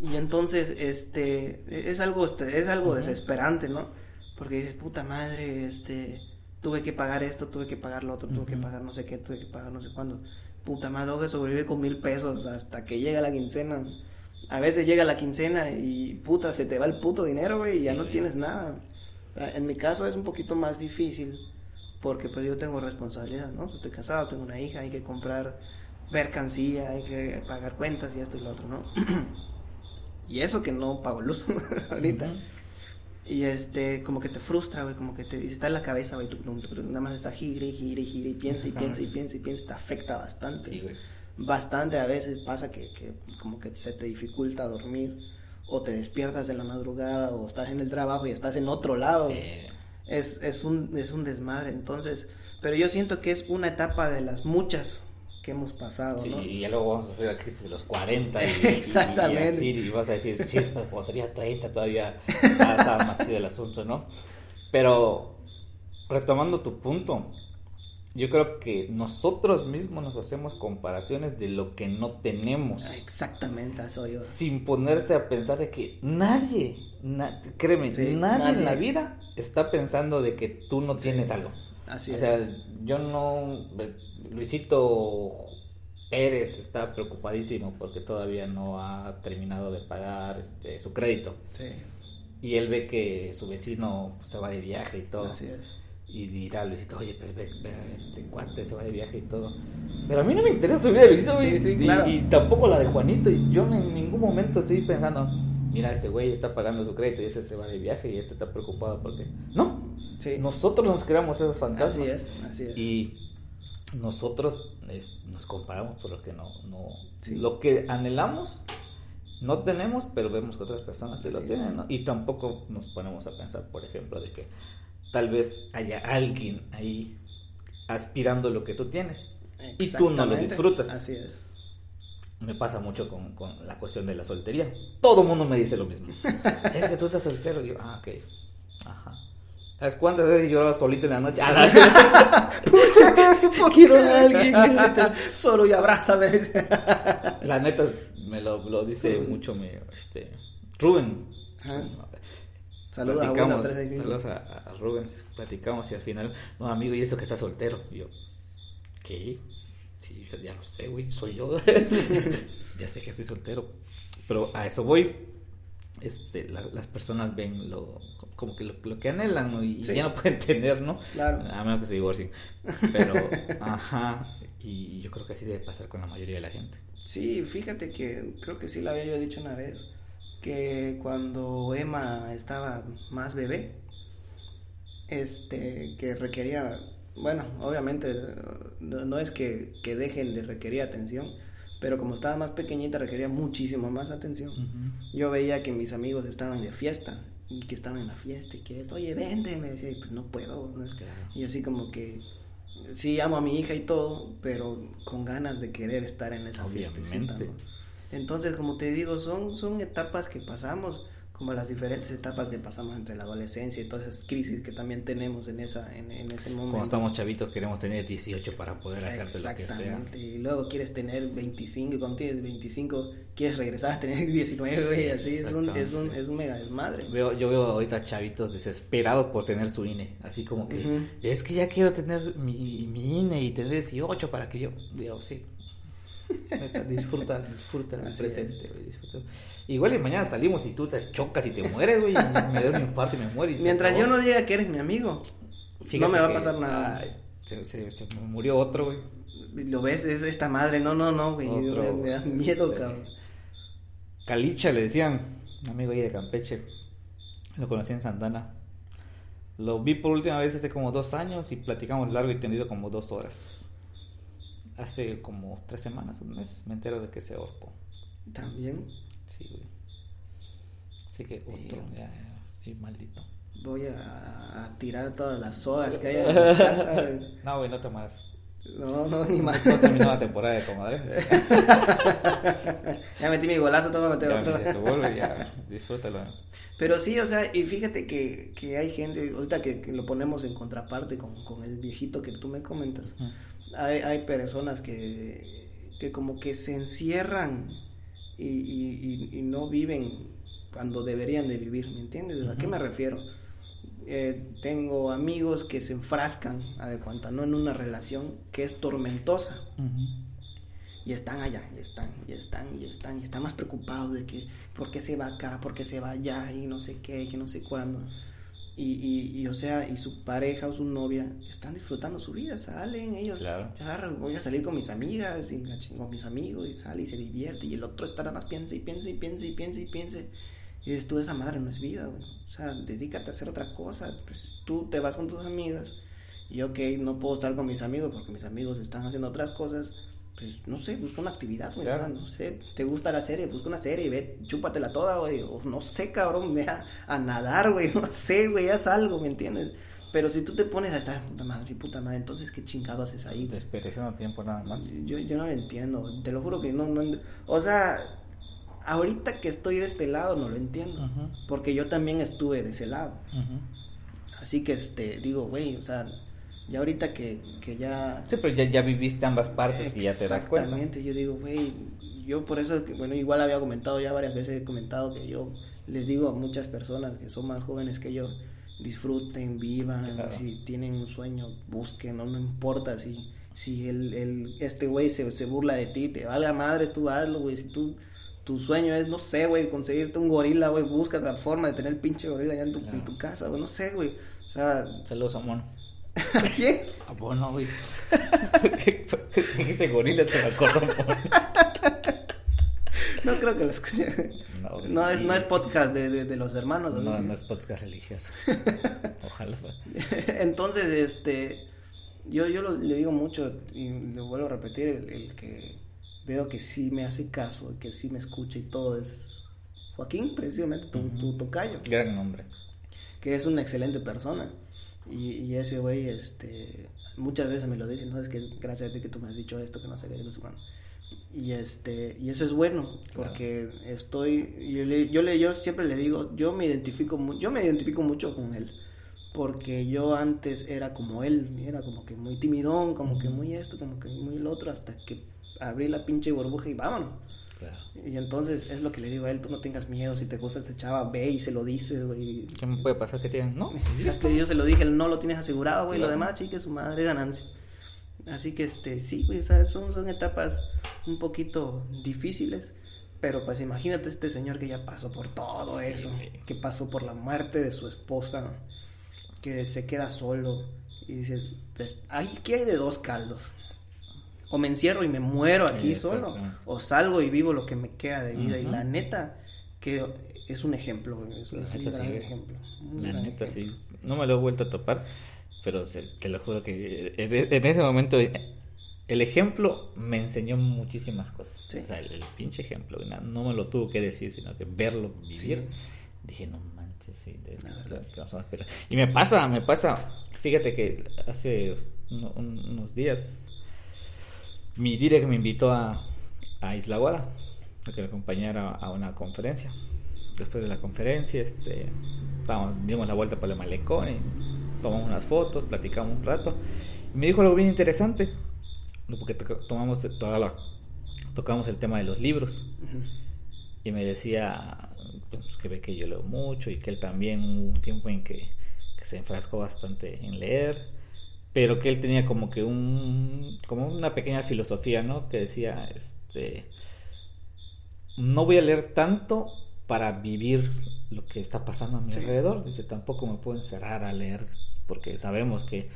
Y entonces, este, es algo, este, es algo desesperante, ¿no? Porque dices, puta madre, este, tuve que pagar esto, tuve que pagar lo otro, tuve que pagar no sé qué, tuve que pagar no sé cuándo. Puta madre, tengo que sobrevivir con mil pesos hasta que llega la quincena. A veces llega la quincena y puta, se te va el puto dinero, güey, y ya no güey. tienes nada. En mi caso es un poquito más difícil porque pues yo tengo responsabilidad, ¿no? Estoy casado, tengo una hija, hay que comprar mercancía, hay que pagar cuentas y esto y lo otro, ¿no? y eso que no pago luz ahorita. Y este, como que te frustra, güey, como que te está en la cabeza, güey, tuc, nada más está gire, gire, gire, y piensa y piensa y piensa y piensa, te afecta bastante. Sí, güey. Bastante a veces pasa que, que como que se te dificulta dormir o te despiertas en la madrugada o estás en el trabajo y estás en otro lado. Sí. Es, es, un, es un desmadre, entonces, pero yo siento que es una etapa de las muchas que hemos pasado, Sí, ¿no? y ya luego vamos a sufrir la crisis de los 40 y, y- Exactamente. y, así, y vas a decir, chispas, cuando tenía 30 todavía estaba, estaba más chido el asunto, ¿no? Pero, retomando tu punto, yo creo que nosotros mismos nos hacemos comparaciones de lo que no tenemos. Exactamente, eso yo. Sin ponerse a pensar de que nadie, na- créeme, Sí, nadie, en la vida está pensando de que tú no tienes algo. Así o es. sea, yo no. Luisito Pérez está preocupadísimo porque todavía no ha terminado de pagar este, su crédito. Sí. Y él ve que su vecino se va de viaje y todo. Así es. Y dirá Luisito, oye, pues ve, ve este cuate se va de viaje y todo. Pero a mí no me interesa su vida de Luisito, Sí, Y- claro. y, tampoco la de Juanito. Y yo en ningún momento estoy pensando, mira, este güey está pagando su crédito y ese se va de viaje y este está preocupado porque. No, Sí. nosotros nos creamos esos fantasmas. Así es, así es. Y nosotros es- nos comparamos por lo que no, no Sí. lo que anhelamos no tenemos, pero vemos que otras personas sí lo Así es. tienen, ¿no? Y tampoco nos ponemos a pensar, por ejemplo, de que tal vez haya alguien ahí aspirando lo que tú tienes y tú no lo disfrutas. Así es. Me pasa mucho con, con la cuestión de la soltería. Todo el mundo me dice lo mismo. es que tú estás soltero. Y yo, ah, ok. Ajá. ¿Sabes cuántas veces he llorado solito en la noche? Quiero a alguien que se te- solo y abrázame. La neta, me lo, lo dice mucho mi, este, Rubén. Ajá. Saludos a Platicamos, 365. saludos a, a Rubens, platicamos y al final, no amigo, y eso que está soltero. Y yo, ¿qué? Sí, yo ya lo sé, güey, soy yo. ya sé que estoy soltero. Pero a eso voy. Este, la- las personas ven lo, como que lo, lo que anhelan ¿no? y Sí. ya no pueden tener, ¿no? Claro. A menos que se divorcien. Pero, ajá, y yo creo que así debe pasar con la mayoría de la gente. Sí, fíjate que creo que sí lo había yo dicho una vez, que cuando Emma estaba más bebé, este, que requería, bueno, obviamente no, no es que, que dejen de requerir atención, pero como estaba más pequeñita requería muchísimo más atención. Yo veía que mis amigos estaban de fiesta y que estaban en la fiesta y que es, oye, vente, me decía, y pues no puedo. ¿no? Claro. Y así como que sí amo a mi hija y todo, pero con ganas de querer estar en esa fiestecita, Obviamente. ¿no? Entonces, como te digo, son, son etapas que pasamos, como las diferentes etapas que pasamos entre la adolescencia y todas esas crisis que también tenemos en esa en, en ese momento. Cuando estamos chavitos queremos tener 18 para poder hacerte lo que sea. Y luego quieres tener 25 y cuando tienes 25 quieres regresar a tener 19, güey, así es un, es un, es un mega desmadre. Veo, yo veo ahorita chavitos desesperados por tener su INE, así como que Ujú. es que ya quiero tener mi, mi INE y tener 18 para que yo, digo, sí. Disfruta, disfruta el presente, güey, disfruta. Igual y mañana salimos y tú te chocas y te mueres, güey, y me da un infarto y me muero. y Mientras yo no diga que eres mi amigo, Fíjate no me va a pasar nada. ay, se, se, murió otro, güey. Lo ves, es esta madre, no, no, no, güey, Otro, me, me das miedo, este, cabrón. Calicha le decían, un amigo ahí de Campeche. Lo conocí en Santana. Lo vi por última vez hace como dos años y platicamos largo y tendido como dos horas. Hace como tres semanas, un mes, me entero de que se ahorcó. También Sí, güey. Así que otro, ya, ya, sí, maldito. voy a, a tirar todas las sodas que hay en mi casa, güey. No, güey, no te malas. No, no, ni más. No terminó la temporada de comadre. ya metí mi golazo, tengo que meter Ya, otro. ya, vuelve, ya, disfrútalo. Pero sí, o sea, y fíjate que, que hay gente, ahorita que, que lo ponemos en contraparte con, con el viejito que tú me comentas, hay, hay personas que, que como que se encierran y, y, y- y no viven cuando deberían de vivir, ¿me entiendes? ¿A qué me refiero? Eh, tengo amigos que se enfrascan, a de cuanta, ¿no? En una relación que es tormentosa. Y están allá, y están, y están, y están, y están más preocupados de que, ¿por qué se va acá? ¿Por qué se va allá? Y no sé qué, que no sé cuándo. Y, y, y, o sea, y su pareja o su novia están disfrutando su vida, salen ellos. Claro. "Ah, voy a salir con mis amigas y con mis amigos y sale y se divierte. Y el otro está nada más piensa y piensa y piensa y piensa y piensa. Y dices, tú, esa madre no es vida, güey. O sea, dedícate a hacer otra cosa. Pues tú te vas con tus amigas. Y ok, no puedo estar con mis amigos porque mis amigos están haciendo otras cosas. Pues no sé, busca una actividad, güey. Claro. no sé, te gusta la serie, busca una serie ve, chúpatela toda, güey. O no sé, cabrón, ve a, a nadar, güey. No sé, güey, haz algo, ¿me entiendes? Pero si tú te pones a estar, puta madre, puta madre, entonces qué chingado haces ahí? Desperdiciando tiempo nada más. Yo, yo no lo entiendo, te lo juro que no, no, o sea, ahorita que estoy de este lado no lo entiendo, porque yo también estuve de ese lado, así que, este, digo, güey, o sea, ya ahorita que, que ya... Sí, pero ya, ya viviste ambas partes y ya te das cuenta. Exactamente, yo digo, güey, yo por eso, bueno, igual había comentado ya varias veces, he comentado que yo les digo a muchas personas que son más jóvenes que yo, disfruten, vivan, Claro. si tienen un sueño, busquen, no, no importa si Si el, el, este güey se, se burla de ti, te valga madre, tú hazlo, güey. Si tú, tu sueño es, no sé, güey, conseguirte un gorila, güey, busca la forma de tener el pinche gorila allá en tu, en tu casa, güey, no sé, güey. O sea... Saludos a Mono. ¿A quién? A Mono, güey. Dijiste gorila, se me acordó Mono. No creo que lo escuche. No, No, es, no es podcast de, de, de los hermanos. No, no es podcast religioso. Ojalá. Entonces, este, yo, yo lo- le digo mucho y lo vuelvo a repetir, el, el que veo que sí me hace caso, que sí me escucha y todo es Joaquín, precisamente, tu, tu tocayo, Gran nombre. que es una excelente persona. Y, y ese güey, este, muchas veces me lo dice, no es que gracias a ti que tú me has dicho esto, que no sé qué, no sé cuándo. Y este, y eso es bueno, porque estoy, yo le, yo le, yo siempre le digo, yo me identifico, yo me identifico mucho con él, porque yo antes era como él, era como que muy timidón, como que muy esto, como que muy lo otro, hasta que abrí la pinche burbuja y vámonos. Claro. Y entonces es lo que le digo a él, tú no tengas miedo, si te gusta este chava, ve y se lo dices, güey. ¿Qué me puede pasar que te digan? No. Que yo se lo dije, no lo tienes asegurado, güey, lo demás, chique, su madre ganancia. Así que, este, sí, güey, o sea, son, son etapas un poquito difíciles, pero pues imagínate este señor que ya pasó por todo Sí, eso, güey. que pasó por la muerte de su esposa, que se queda solo y dice, pues, ahí, ¿qué hay de dos caldos? O me encierro y me muero aquí Sí, solo, o salgo y vivo lo que me queda de vida. Y la neta, que es un ejemplo, es, La es un neta, gran sí, güey. ejemplo. un La gran neta, ejemplo. sí. No me lo he vuelto a topar, pero se- te lo juro que en, en ese momento el ejemplo me enseñó muchísimas cosas. Sí. O sea, el, el pinche ejemplo, no me lo tuvo que decir, sino que verlo, vivir. Dije, no manches, sí, de- La verdad. que vamos a esperar. Y me pasa, me pasa. Fíjate que hace uno- un- unos días mi direct me invitó a, a Isla Guada a que lo acompañara a una conferencia. Después de la conferencia, este, vamos, dimos la vuelta por el malecón y tomamos unas fotos, platicamos un rato. Y me dijo algo bien interesante, porque toca- tomamos toda la- tocamos el tema de los libros y me decía pues, que ve que yo leo mucho y que él también hubo un tiempo en que, que se enfrascó bastante en leer pero que él tenía como que un como una pequeña filosofía no que decía este no voy a leer tanto para vivir lo que está pasando a mi Sí. alrededor dice tampoco me puedo encerrar a leer porque sabemos que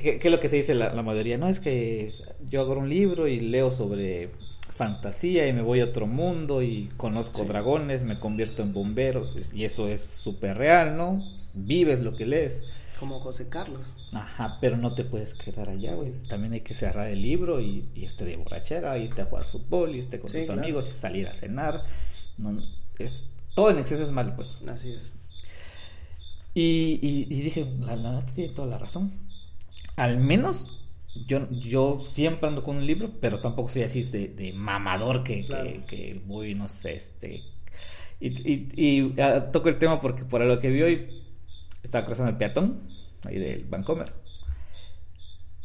¿Qué, es lo que te dice la, la mayoría? No, es que yo agarro un libro y leo sobre fantasía y me voy a otro mundo y conozco Sí. dragones, me convierto en bomberos y eso es súper real, ¿no? Vives lo que lees. Como José Carlos. Ajá, pero no te puedes quedar allá, güey. También hay que cerrar el libro y y irte de borrachera, irte a jugar fútbol, irte con Sí, tus claro. amigos y salir a cenar. No, es, todo en exceso es malo, pues. Así es. Y, y- y dije, la, la neta tiene toda la razón. Al menos yo, yo siempre ando con un libro, pero tampoco soy así de, de mamador que, Claro. que, que voy, no sé, este... Y, y, y, ah, toco el tema porque por lo que vi hoy, estaba cruzando el peatón, ahí del Vancomer.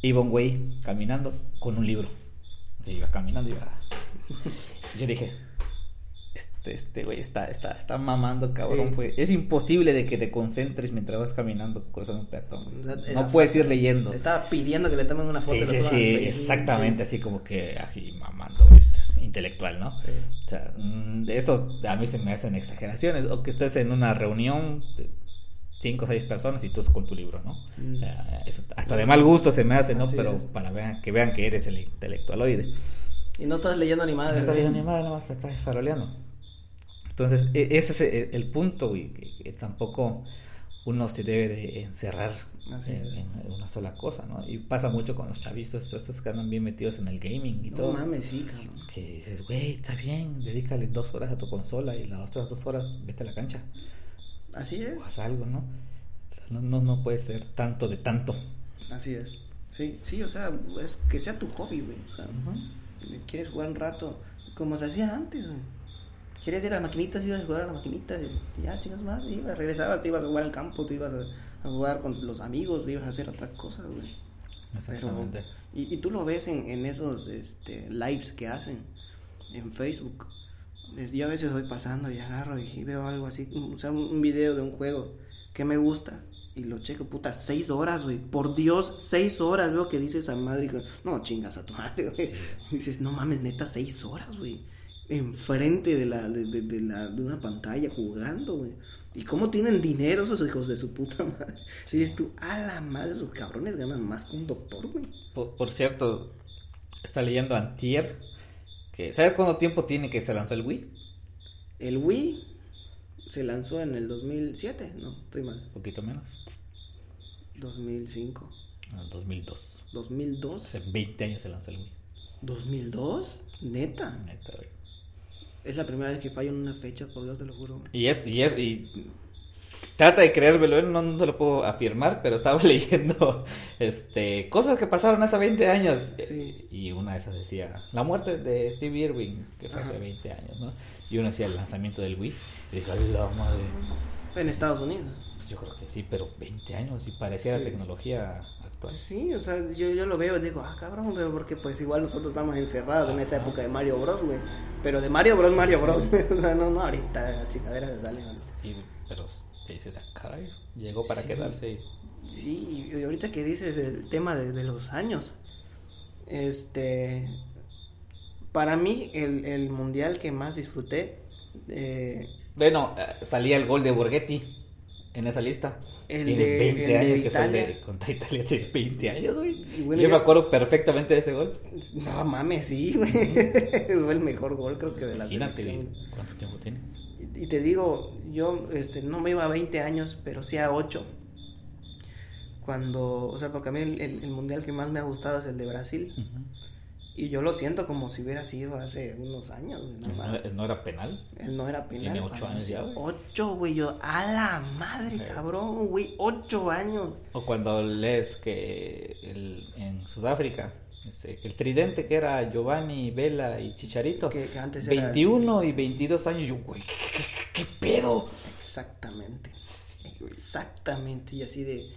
Iba un güey caminando con un libro. Así, iba caminando y iba... Yo dije, este, este güey está, está, está mamando, cabrón. Sí. Fue, es imposible de que te concentres mientras vas caminando cruzando un peatón. güey. O sea, No puedes ir leyendo. Le Estaba pidiendo que le tomen una foto. Sí, sí, sí, exactamente, Sí. así como que así mamando, es intelectual, ¿no? Sí. O sea, mm, eso a mí se me hacen exageraciones. O que estés en una reunión cinco o seis personas y tú con tu libro, ¿no? Mm. Eh, eso hasta de mal gusto se me hace, ¿no? Así Pero es. para vean, que vean que eres el intelectualoide. Y no estás leyendo ni No madre. está güey. bien animada, nada más te estás faroleando. Entonces, e- ese es el, el punto, y que, que tampoco uno se debe de encerrar Así en, una sola cosa, ¿no? Y pasa mucho con los chavitos, estos que andan bien metidos en el gaming y No todo. mames, sí, cabrón. Que dices, güey, está bien, dedícale dos horas a tu consola y las otras dos horas vete a la cancha Así es. o haz algo, ¿no? O sea, no, no, no puede ser tanto de tanto. Así es. Sí, sí, o sea, es que sea tu hobby, güey. O sea, quieres jugar un rato como se hacía antes, güey. Quieres ir a las maquinitas, ibas a jugar a las maquinitas, y ya, chingas más, ibas, regresabas, te ibas a jugar al campo, te ibas a, a jugar con los amigos, te ibas a hacer otras cosas, güey. Exactamente. Y, y tú lo ves en, en esos este, lives que hacen en Facebook. Yo a veces voy pasando y agarro y, veo algo así, o sea, un, video de un juego que me gusta Y lo checo, puta, seis horas, güey. Por Dios, seis horas, veo que dice esa madre. No, chingas a tu madre, güey. Sí. Dices, no mames, neta, seis horas, güey. Enfrente de la, de, de, de la, de una pantalla jugando, güey. ¿Y cómo tienen dinero esos hijos de su puta madre? Y dices tú, a la madre, esos cabrones ganan más que un doctor, güey. Por, por cierto, está leyendo Antier. Que, ¿Sabes cuánto tiempo tiene que se lanzó el Wii? El Wii se lanzó en el 2007, no, estoy mal. Un poquito menos. 2005, En el 2002. 2002, Hace 20 años se lanzó el Wii. 2002, neta. Neta, güey. Es la primera vez que fallo en una fecha, por Dios te lo juro. Y es, y es, y trata de creérmelo, no, no lo puedo afirmar, pero estaba leyendo este cosas que pasaron hace 20 años. Sí. Y una de esas decía la muerte de Steve Irwin, que fue hace Ajá. 20 años, ¿no? Y uno decía el lanzamiento del Wii. Y dije, "A la madre. En Estados Unidos. Pues yo creo que sí, pero 20 años y parecía Sí. la tecnología actual. Sí, o sea, yo, yo lo veo y digo, ah, cabrón, pero porque pues igual nosotros estamos encerrados en esa época de Mario Bros, güey. Pero de Mario Bros, Mario Bros. O sea, no, no, ahorita las chingaderas se salen. Sí, pero te dices, ah, caray, llegó para Sí. quedarse. Sí, y ahorita que dices el tema de, de los años, este, para mí el, el mundial que más disfruté, eh, Bueno, eh, salía el gol de Borghetti en esa lista. El Tiene de- 20 el de años que fue el de contra Italia, tiene 20 años, güey. Bueno, Yo ya- me acuerdo perfectamente de ese gol. no mames, sí, güey, fue el mejor gol creo que de la Imagínate selección. cuánto tiempo tiene. Y, te digo, yo este, no me iba a 20 años, pero sí a 8. Cuando, o sea, porque a mí el, el- el mundial que más me ha gustado es el de Brasil. Ujú. Y yo lo siento como si hubiera sido hace unos años, nada ¿No, más. era- no era penal? Él no era penal. Tiene ocho cuando años sí. ya, güey. Ocho, güey. Yo, a la madre, Sí. cabrón, güey. Ocho años. O cuando lees que el- en Sudáfrica, este, el tridente que era Giovanni, Vela y Chicharito, Que, que antes era. 21 y 22 años, yo, güey, ¿qué, qué- qué- qué pedo? Exactamente. Exactamente. Y así de.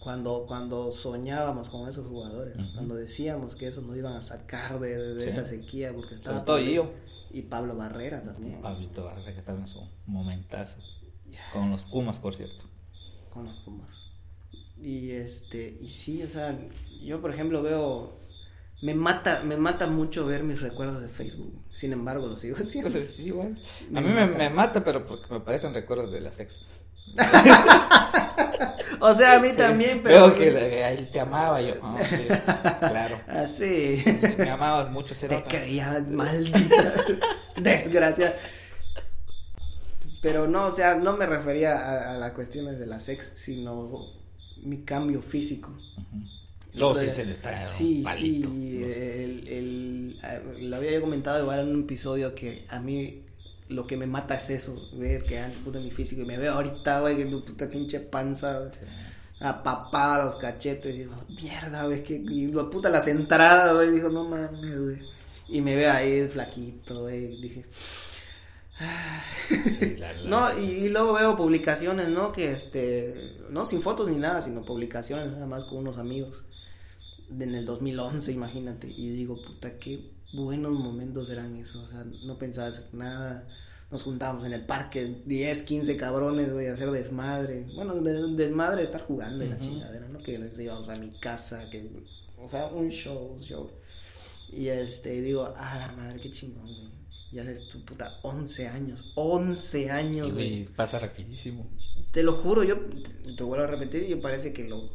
Cuando, cuando soñábamos con esos jugadores, cuando decíamos que esos nos iban a sacar de, de- de Sí. esa sequía, porque estaba todo yo. Y Pablo Barrera también. Pablito Barrera que estaba en su momentazo. Con los Pumas, por cierto. Con los Pumas. Y este, y sí, o sea, yo por ejemplo veo. Me mata, me mata mucho ver mis recuerdos de Facebook. Sin embargo, lo sigo haciendo. Pues sí. Me A mí me, mata. me mata, pero porque me parecen recuerdos de la sexo. O sea, a mí también, pero. Veo que él te amaba yo. Ah, sí, claro. Así. Sí, me amabas mucho, Te creía maldita desgracia. Pero no, o sea, no me refería a, a las cuestiones de la sex, sino mi cambio físico. Ujú. Luego sí se le está Sí, palito. sí, el, el- ah, lo había yo comentado igual en un episodio que a mí lo que me mata es eso, ver que antes puta mi físico y me veo ahorita, güey, que tu puta pinche panza, apapada los cachetes, y digo, mierda, güey, que, y lo puta las entradas, güey, dijo, no mames, güey, y me veo ahí flaquito, güey, dije, Sí, la- la- no, y, y luego veo publicaciones, ¿no? Que este, no sin fotos ni nada, sino publicaciones nada más con unos amigos en el 2011, imagínate. Y digo, puta, qué buenos momentos eran esos. O sea, no pensabas nada. Nos juntábamos en el parque, 10, 15 cabrones, güey, a hacer desmadre. Bueno, de- desmadre de estar jugando y la Ujú. chingadera, ¿no? Que les íbamos a mi casa, que, o sea, un show, un show. Y este, digo, ah, la madre, qué chingón, güey. Ya haces tu puta 11 años, 11 años, Sí, güey. pasa rapidísimo. Te lo juro, yo te vuelvo a repetir, yo parece que lo,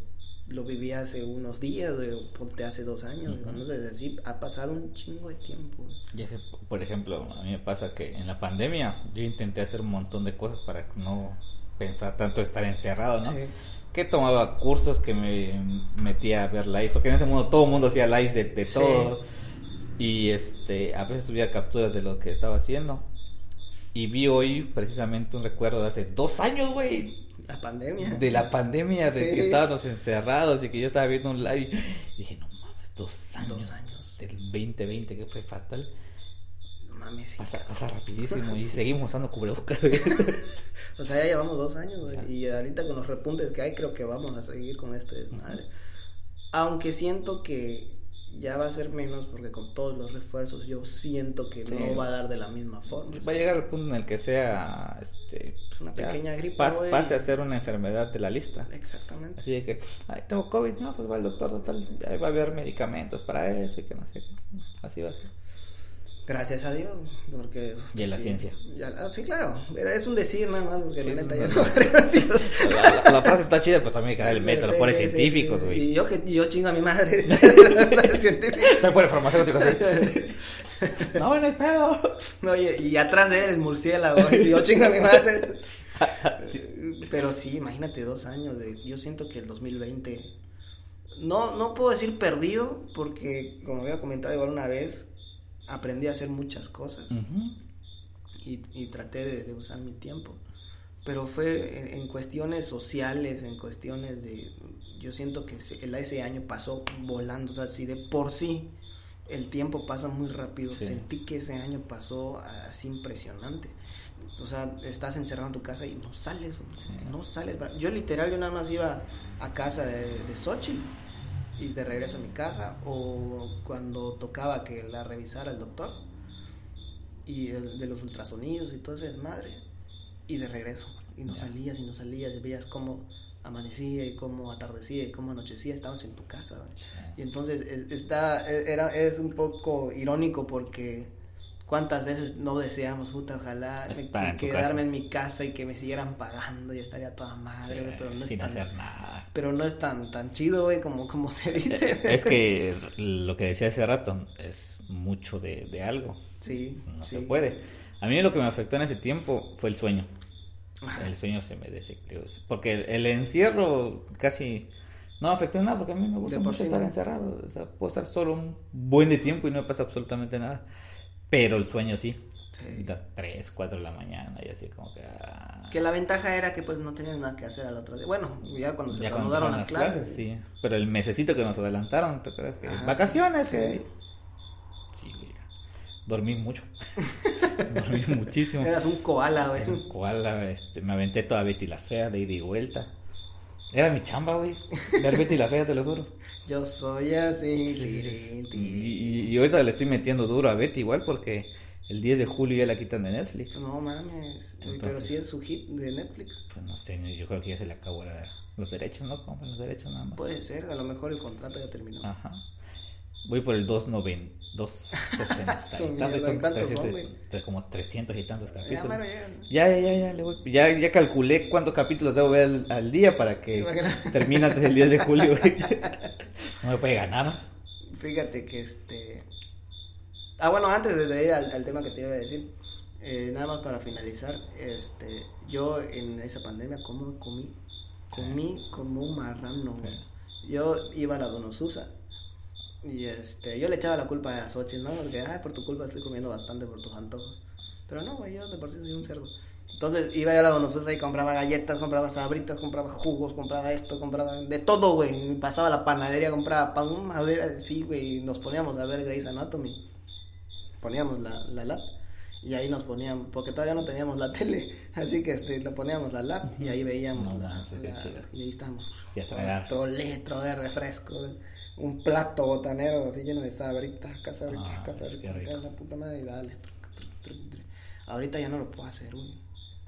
lo viví hace unos días, güey, o ponte hace dos años. Ujú. Cuando se así, ha pasado un chingo de tiempo. güey. Y es que, por ejemplo, a mí me pasa que en la pandemia yo intenté hacer un montón de cosas para no pensar tanto estar encerrado, ¿no? Sí. Que tomaba cursos, que me metía a ver live, porque en ese mundo todo el mundo hacía lives de, de Sí. todo. Y este, a veces subía capturas de lo que estaba haciendo. Y vi hoy precisamente un recuerdo de hace dos años, güey. La pandemia. De la pandemia, de Sí. que estábamos encerrados y que yo estaba viendo un live. Y dije, no mames, dos años. Dos años. Del 2020 que fue fatal. No mames, sí. Pasa, pasa rapidísimo y seguimos usando cubrebocas. O sea, ya llevamos dos años. Y ahorita con los repuntes que hay, creo que vamos a seguir con este desmadre. Aunque siento que ya va a ser menos porque con todos los refuerzos yo siento que Sí. no va a dar de la misma forma. Va a llegar al punto en el que sea este, Es una pequeña gripe, pas- pase a ser una enfermedad de la lista. Exactamente. Así de que, ay, tengo COVID, no, pues va el doctor, total, ahí va a haber medicamentos para eso y que no sé. Así va a ser. Gracias a Dios, porque... Y en la sí, ciencia. ya- ah, sí, claro, es un decir nada más, porque Sí, la neta no, ya no. creo Dios. La, la- la frase está chida, pero también darle el método, Sí, por científicos, güey. Y yo que yo chingo a mi madre, el científico. Está por el farmacéutico así. no, no hay pedo. No, y, y atrás de él el murciélago, y yo chingo a mi madre. Pero sí, imagínate dos años, de, yo siento que el 2020, no, no puedo decir perdido, porque como había comentado igual una vez, aprendí a hacer muchas cosas. Ujú. y, y traté de, de usar mi tiempo. Pero fue en, en cuestiones sociales, en cuestiones de... Yo siento que ese año pasó volando, o sea, si de por sí el tiempo pasa muy rápido, Sí. sentí que ese año pasó así impresionante. O sea, estás encerrado en tu casa y no sales, Sí. no sales. Yo literal, yo nada más iba a casa de, de Xochitl y de regreso a mi casa, o cuando tocaba que la revisara el doctor, y el, de los ultrasonidos y todo ese desmadre, y de regreso. Y no salías y no salías, y veías cómo amanecía y cómo atardecía y cómo anochecía, estabas en tu casa. Y entonces es- está, e- era, es un poco irónico porque cuántas veces no deseamos, puta, ojalá en quedarme en mi casa y que me siguieran pagando y estaría toda madre, güey, pero no es sin tan, hacer nada. pero no es tan, tan chido, güey, como, como se dice. Es que lo que decía hace rato es mucho de, de algo. sí, No sí. se puede. A mí lo que me afectó en ese tiempo fue el sueño. Ajá. El sueño se me desequilibró. Porque el, el encierro casi no afectó en nada porque a mí me gusta mucho sí, estar encerrado. O sea, puedo estar solo un buen de tiempo y no me pasa absolutamente nada. Pero el sueño sí. Sí. Da 3, 4 de la mañana y así como que... ah, Que la ventaja era que pues no tenían nada que hacer al otro día. Bueno, ya cuando se empezaron las clases. sí. Pero el mesecito que nos adelantaron, ¿te acuerdas? Que Ajá, vacaciones, sí. que... Sí. Dormí mucho. Dormí muchísimo. Eras un koala, güey. El cual este, me aventé toda Betty la Fea de ida y vuelta. Era mi chamba, güey. Ver Betty la Fea, te lo juro. Yo soy así. Sí, y, y- y ahorita le estoy metiendo duro a Betty igual porque el 10 de julio ya la quitan de Netflix. No mames. Oye, Pero sí es su hit de Netflix. Pues no sé, yo creo que ya se le acabó la- los derechos, ¿no? Compran los derechos nada más. Puede ser, a lo mejor el contrato ya terminó. Ajá. Voy por el 290, 260 Su y tantos, mierda, son ¿cuántos 300, son, güey? tre- como 300 y tantos capítulos. ya. Ya, ya, ya, ya, le voy- ya, ya calculé cuántos capítulos debo ver al, al día para que termine antes del 10 de julio. güey. No me puede ganar, ¿no? Fíjate que este. Ah, bueno, antes de ir al, al tema que te iba a decir, eh, nada más para finalizar, este, yo en esa pandemia, ¿cómo comí? Comí como un marrano, güey. Yo iba a la Donosusa y este, yo le echaba la culpa a Xochitl, ¿no? Porque, ay, por tu culpa estoy comiendo bastante por tus antojos. Pero no, güey, yo de por sí soy un cerdo. Entonces iba yo a la Donosusa y compraba galletas, compraba sabritas, compraba jugos, compraba esto, compraba de todo, güey. Pasaba la panadería, compraba pan, madera, sí, güey. y Nos poníamos a ver Grey's Anatomy. Poníamos la, la lap y ahí nos poníamos, porque todavía no teníamos la tele, así que este, le poníamos la lap y ahí veíamos No, la, la- y ahí estamos. Y a tragar. Nuestro litro de refresco, un plato botanero así lleno de sabritas, casabritas, Ah, casabritas, la puta madre y dale. truc, truc, truc. Ahorita ya no lo puedo hacer, güey.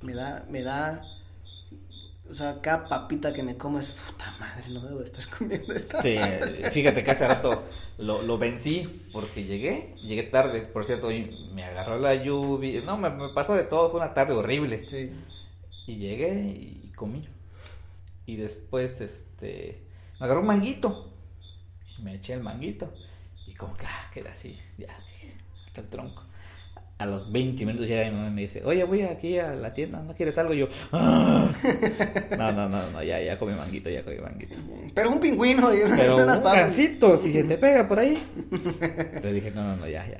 Me da, me da, o sea, cada papita que me como es puta madre, no debo de estar comiendo esta. Sí, fíjate que hace rato lo, lo vencí porque llegué, llegué tarde, por cierto, me agarró la lluvia, no, me, me pasó de todo, fue una tarde horrible. Sí. Y llegué y comí. Y después, este, me agarró un manguito. Me eché el manguito. Y como que, ah, queda así, ya, hasta el tronco. A los 20 minutos llega mi mamá y me dice, oye, voy aquí a la tienda, ¿no quieres algo? Y yo, "Ah". no, no, no, no, ya, ya comí manguito, ya comí manguito. Pero un pingüino y Pero un papas. gansito, si se te pega por ahí. Pero dije, no, no, no, ya, ya.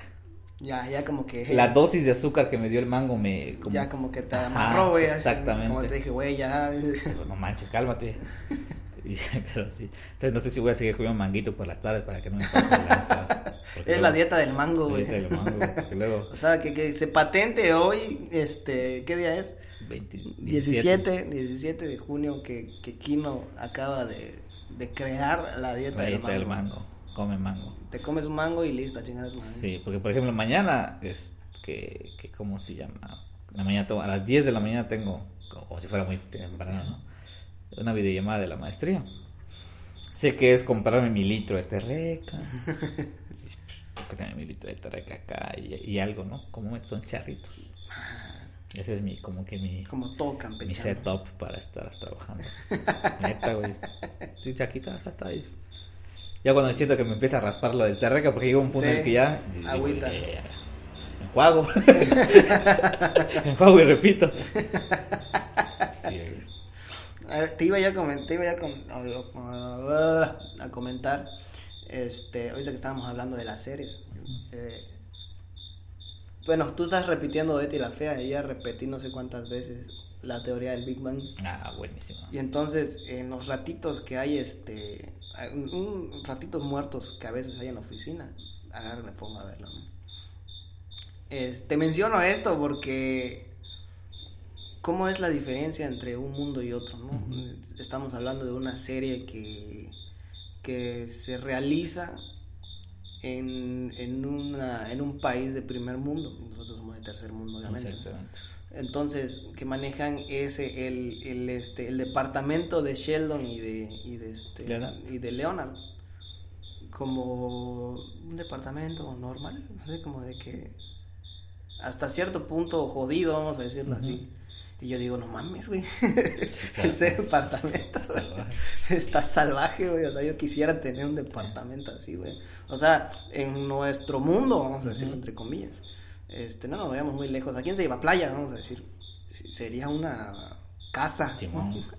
Ya, ya como que. La dosis de azúcar que me dio el mango me... Como, Ya como que te amarró, güey. Exactamente. Como te dije, güey, ya. No manches, cálmate. Y- pero sí. Entonces no sé si voy a seguir comiendo manguito por las tardes para que no me pase. Porque Es luego- la dieta del mango, la güey. dieta del mango, porque luego O sea, que, que se patente hoy, este, ¿qué día es? 20 17, 17 de junio que, que Kino acaba de, de crear la dieta La del dieta del mango. mango. come mango. Te comes un mango y listo, chingadas mango. Sí, porque por ejemplo mañana es que, que ¿cómo se llama? La mañana a las 10 de la mañana tengo, como si fuera muy temprano, ¿no? Una videollamada de la maestría. Sé que es comprarme mi litro de terreca. que tengo mi litro de terreca acá y, y algo, ¿no? Como son charritos. Ese es mi, como que mi... Como todo campechano. Mi setup para estar trabajando. Neta, güey. Estoy chaquita hasta ahí. Ya cuando siento que me empieza a raspar lo del terreca, porque llega un punto en el que ya... Agüita. enjuago. enjuago y repito. Sí, te iba ya a comentar, iba ya a, comentar, este, ahorita que estábamos hablando de las series, eh, bueno, tú estás repitiendo Betty la Fea, ella repetí no sé cuántas veces la teoría del Big Bang. Ah, buenísimo. Y entonces, en los ratitos que hay, este, un, ratitos muertos que a veces hay en la oficina, agarro me pongo a verlo. te menciono esto porque cómo es la diferencia entre un mundo y otro, ¿no? Estamos hablando de una serie que, que se realiza en, en, una, en un país de primer mundo, nosotros somos de tercer mundo, obviamente. Entonces, que manejan ese, el, el, este, el departamento de Sheldon y de, y de, este, y de Leonard como un departamento normal, no sé, como de que hasta cierto punto jodido, vamos a decirlo así. Y yo digo, no mames, güey. Ese departamento está salvaje, güey. O sea, yo quisiera tener un departamento así, güey. O sea, en nuestro mundo, vamos a decirlo entre comillas. Este, no nos vayamos muy lejos. ¿A quién se lleva a playa? Vamos a decir. Sería una casa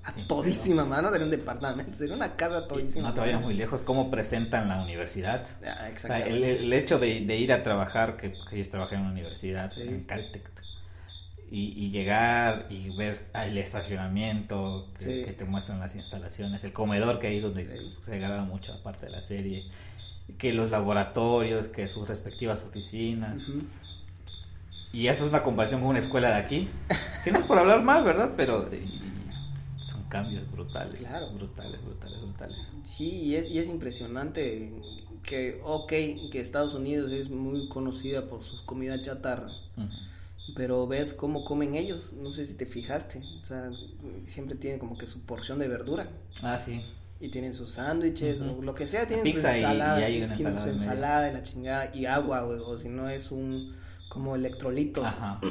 a todísima mano, sería un departamento, sería una casa todísima. No te vayas muy lejos, ¿cómo presentan la universidad? Ah, el, hecho de, ir a trabajar, que, que ellos trabajan en una universidad, en Caltech, y, llegar y ver el estacionamiento que, te muestran las instalaciones, el comedor que hay donde se graba mucho aparte de la serie, que los laboratorios, que sus respectivas oficinas. Y eso es una comparación con una escuela de aquí, que no es por hablar mal, ¿verdad? Pero son cambios brutales, brutales, brutales, brutales. Sí, y es, y es impresionante que, ok, que Estados Unidos es muy conocida por su comida chatarra pero ves cómo comen ellos, no sé si te fijaste, o sea, siempre tienen como que su porción de verdura. Ah, sí. Y tienen sus sándwiches o lo que sea, tienen su ensalada, y, tienen su ensalada y la chingada y agua, güey, o si no es un como electrolitos. Ajá.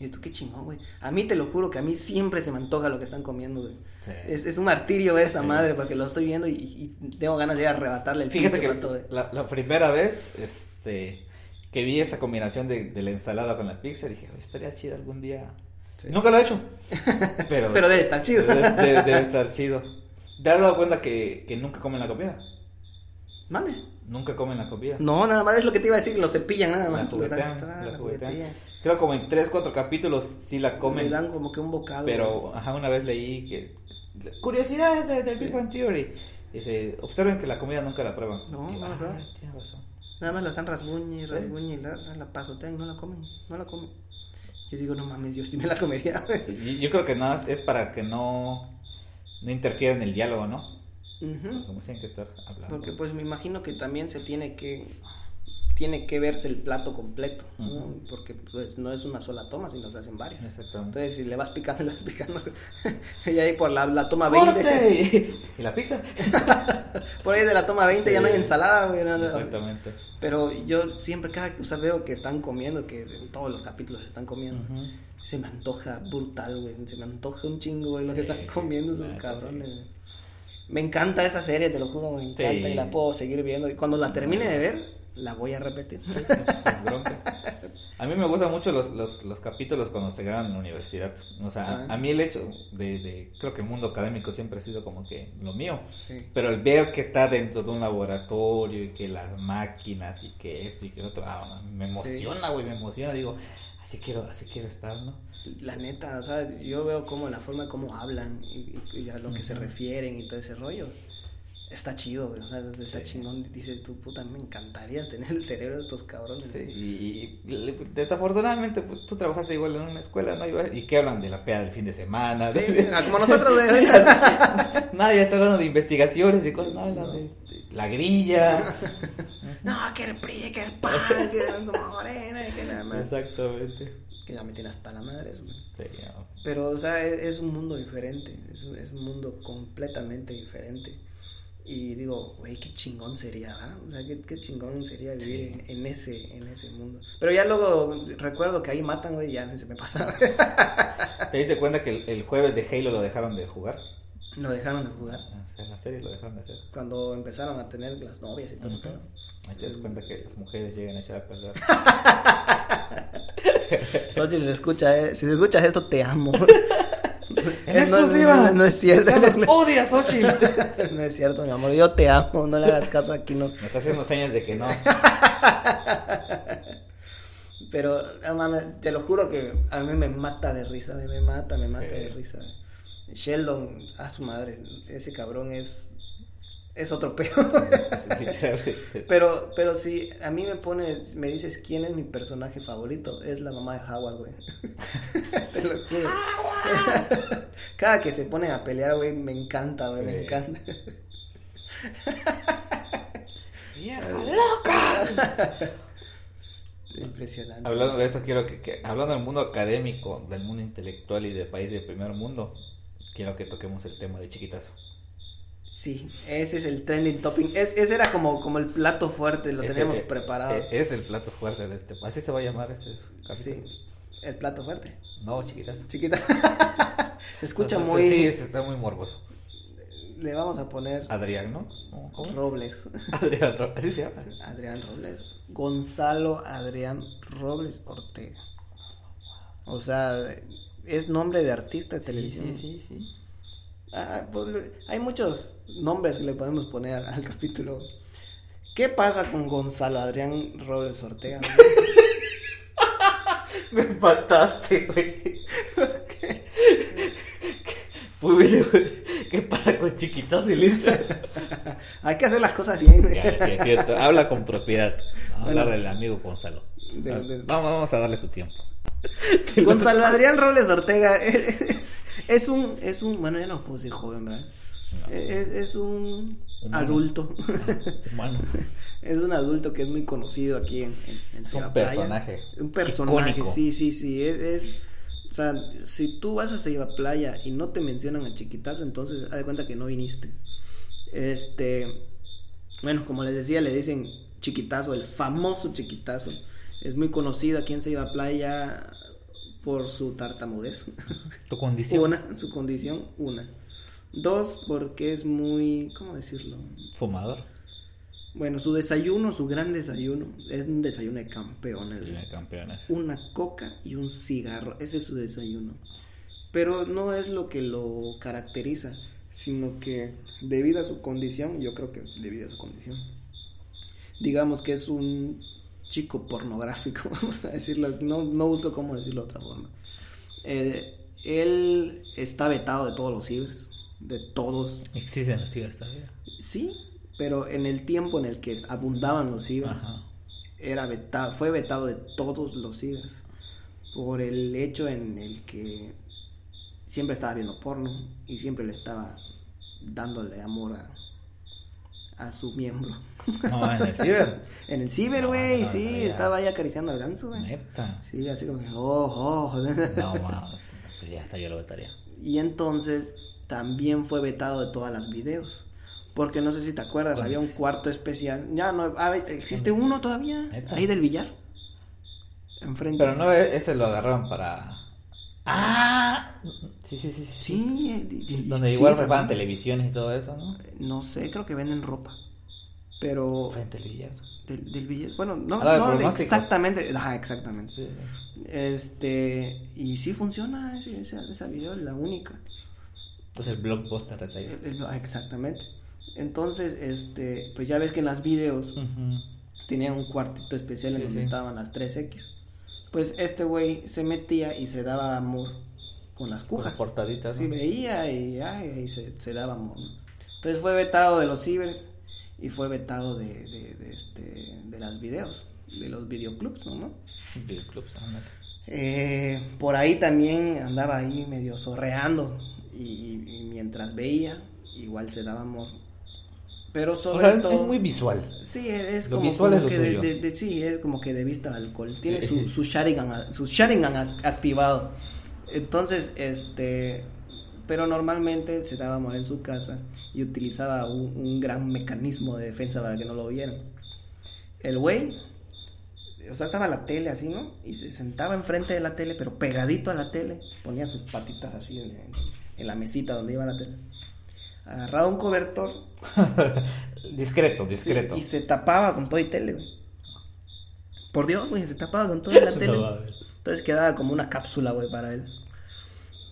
Y esto qué chingón, güey. A mí te lo juro que a mí siempre se me antoja lo que están comiendo, güey. Sí. Es, es, un martirio ver esa madre porque lo estoy viendo y, tengo ganas de arrebatarle el Fíjate que la, la, primera vez, este, que vi esa combinación de, la ensalada con la pizza, dije, estaría chido algún día. Nunca lo he hecho. Pero, pero debe estar chido. Debe, estar chido. ¿Te has dado cuenta que, que nunca comen la comida? Mande. Nunca comen la comida. No, nada más es lo que te iba a decir, lo cepillan nada más. La juguetean, Creo como en 3, 4 capítulos sí la comen. Le dan como que un bocado. Pero, ajá, una vez leí que... Curiosidades de, de Big Bang Theory. Dice, observen que la comida nunca la prueban. No, no, no. razón. Nada más la están rasguñe, rasguñe, la, la pasotean, no la comen, no la comen. Yo digo, no mames, yo sí me la comería. yo creo que nada más es para que no, no interfiera en el diálogo, ¿no? Como si que estar hablando. Porque pues me imagino que también se tiene que tiene que verse el plato completo, porque pues no es una sola toma, sino se hacen varias. Exactamente. Entonces si le vas picando, le vas picando, y ahí por la, la toma ¡Corte! 20. ¿Y la pizza? por ahí de la toma 20 ya no hay ensalada, güey. Exactamente. Pero yo siempre, cada cosa veo que están comiendo, que en todos los capítulos están comiendo. Se me antoja brutal, güey. Se me antoja un chingo, güey, lo que están comiendo esos cabrones. Me encanta esa serie, te lo juro, me encanta y la puedo seguir viendo. Y cuando la termine de ver, la voy a repetir. A mí me gustan mucho los, los, los, capítulos cuando se graban en la universidad. O sea, a, mí el hecho de, de, creo que el mundo académico siempre ha sido como que lo mío. Pero el ver que está dentro de un laboratorio y que las máquinas y que esto y que otro, ah, me emociona, güey, me emociona. Digo, así quiero, así quiero estar, ¿no? La neta, o sea, yo veo como la forma como hablan y, a lo que se refieren y todo ese rollo está chido, o sea, está chingón. Dices tú, puta, me encantaría tener el cerebro de estos cabrones. Sí, y, desafortunadamente pues, tú trabajaste igual en una escuela, ¿no? Y que hablan de la peda del fin de semana. Sí, como nosotros. Nadie está hablando de investigaciones y cosas, no hablan de, la grilla. no, que el PRI, que el PAN, que el Morena, que nada más. Exactamente. Que ya me tiene hasta la madre eso. Sí, no. Pero, o sea, es, es un mundo diferente, es, es un mundo completamente diferente. Y digo, güey, qué chingón sería, ¿verdad? O sea, qué, qué chingón sería vivir en, en ese, en ese mundo. Pero ya luego recuerdo que ahí matan, güey, ya se me pasa. ¿Te diste cuenta que el, el jueves de Halo lo dejaron de jugar? Lo dejaron de jugar. O sea, en la serie lo dejaron de hacer. Cuando empezaron a tener las novias y todo eso. Ahí te das cuenta que las mujeres llegan a echar a perder. Se escucha, eh, si escuchas esto, te amo. ¡En No, exclusiva! No, no, no es cierto. ¡Carlos odia a Xochitl! No es cierto, mi amor. Yo te amo. No le hagas caso aquí, no. Me está haciendo señas de que no. Pero, mames, te lo juro que a mí me mata de risa. Me, me mata, me mata de risa. Sheldon, a su madre. Ese cabrón es. Es otro peor. Literalmente. Pero, pero si a mí me pone, me dices quién es mi personaje favorito, es la mamá de Howard, güey. Te lo juro. Cada que se ponen a pelear, güey, me encanta, güey, me encanta. ¡Vieja loca! Impresionante. Hablando de eso, quiero que, que- hablando del mundo académico, del mundo intelectual y del país del primer mundo, quiero que toquemos el tema de chiquitazo. Sí, ese es el trending topping. Es, ese era como, como el plato fuerte, lo teníamos eh, preparado. eh, Es el plato fuerte de este. Así se va a llamar este capítulo. sí, el plato fuerte. No, chiquitazo. Chiquita. se escucha muy. Sí, está muy morboso. Le vamos a poner Adrián, ¿no? ¿Cómo? Robles. Adrián, Ro- así se llama. Adrián Robles. Gonzalo Adrián Robles Ortega. O sea, es nombre de artista de Sí, televisión. sí, sí, sí. Ah, pues, hay muchos nombres que le podemos poner al, al capítulo. ¿Qué pasa con Gonzalo Adrián Robles Ortega? Me empataste, güey. Pues, güey, ¿Qué pasa con chiquitazo y listo? hay que hacer las cosas bien. güey. Ya, es cierto. Habla con propiedad. Vamos a Bueno. hablarle al amigo Gonzalo. De- de- Vamos, vamos a darle su tiempo. Gonzalo Adrián Robles Ortega es, es- es un, es un, bueno, ya no puedo decir joven, ¿verdad? No. Es, es un Humano. adulto. Humano. Es un adulto que es muy conocido aquí en, en, en Es un Playa. personaje. Un personaje, icónico. sí, sí, sí. Es, es- o sea, si tú vas a Ciudad Playa y no te mencionan a Chiquitazo, entonces haz de cuenta que no viniste. Este, bueno, como les decía, le dicen Chiquitazo, el famoso Chiquitazo. Es muy conocido aquí en Ceiba Playa por su tartamudez. Tu condición. Una, su condición, una. Dos, porque es muy, ¿cómo decirlo? Fumador. Bueno, su desayuno, su gran desayuno, es un desayuno de campeones. Una coca y un cigarro, ese es su desayuno. Pero no es lo que lo caracteriza, sino que debido a su condición, yo creo que debido a su condición, digamos que es un chico pornográfico, vamos a decirlo, no, no busco cómo decirlo de otra forma. Eh, él está vetado de todos los cibers, de todos, Existen los cibers todavía. sí, pero en el tiempo en el que abundaban los cibers, Ajá. era vetado, fue vetado de todos los cibers por el hecho en el que siempre estaba viendo porno y siempre le estaba dándole amor a, a su miembro. No, en el ciber. En el ciber, güey, no, sí, no, estaba ahí acariciando al ganso, güey. Neta. Sí, así como que, oh, oh. No. Pues ya hasta yo lo vetaría. Y entonces también fue vetado de todas las videos. Porque no sé si te acuerdas, Bueno, había un existe. cuarto especial. Ya no, ah, existe uno todavía, ¿Neta? ahí del billar. Enfrente. Pero no, e- ese lo agarraron para. ¡Ah! Sí, sí, sí. sí. Sí, Donde sí, igual también. reparan televisiones y todo eso, ¿no? No sé, creo que venden ropa. Pero Frente al billar. del, del billar. Bueno, no, no exactamente. Ajá, exactamente. Sí. Este. Y sí funciona ese, esa, esa video, es la única. Pues el blockbuster esa idea. El- el- exactamente. Entonces, este. Pues ya ves que en las videos Ujú. tenían un cuartito especial en Sí, donde sí. estaban las 3X. Pues este güey se metía y se daba amor con las Con cujas. portaditas. Sí, ¿no? veía y, ay, y se, se daba amor. Entonces fue vetado de los cibers y fue vetado de, de, de, este, de las videos, de los videoclubs, ¿no? Videoclubs. Eh, por ahí también andaba ahí medio zorreando y, y mientras veía, igual se daba amor Pero O sobre sea, todo... es muy visual. Sí, es como, visual como es que de, suyo. de- de- sí, es como que de vista al alcohol. Tiene Sí. su, su Sharingan, su Sharingan activado. Entonces, este, pero normalmente se daba amor en su casa y utilizaba un, un gran mecanismo de defensa para que no lo vieran. El güey, o sea, estaba la tele así, ¿no? Y se sentaba enfrente de la tele, pero pegadito a la tele, ponía sus patitas así en, en- en la mesita donde iba la tele. Agarraba un cobertor discreto, Sí, discreto. y se tapaba con todo y tele, güey. Por Dios, güey, se tapaba con toda la tele. No. Entonces quedaba como una cápsula, güey, para él.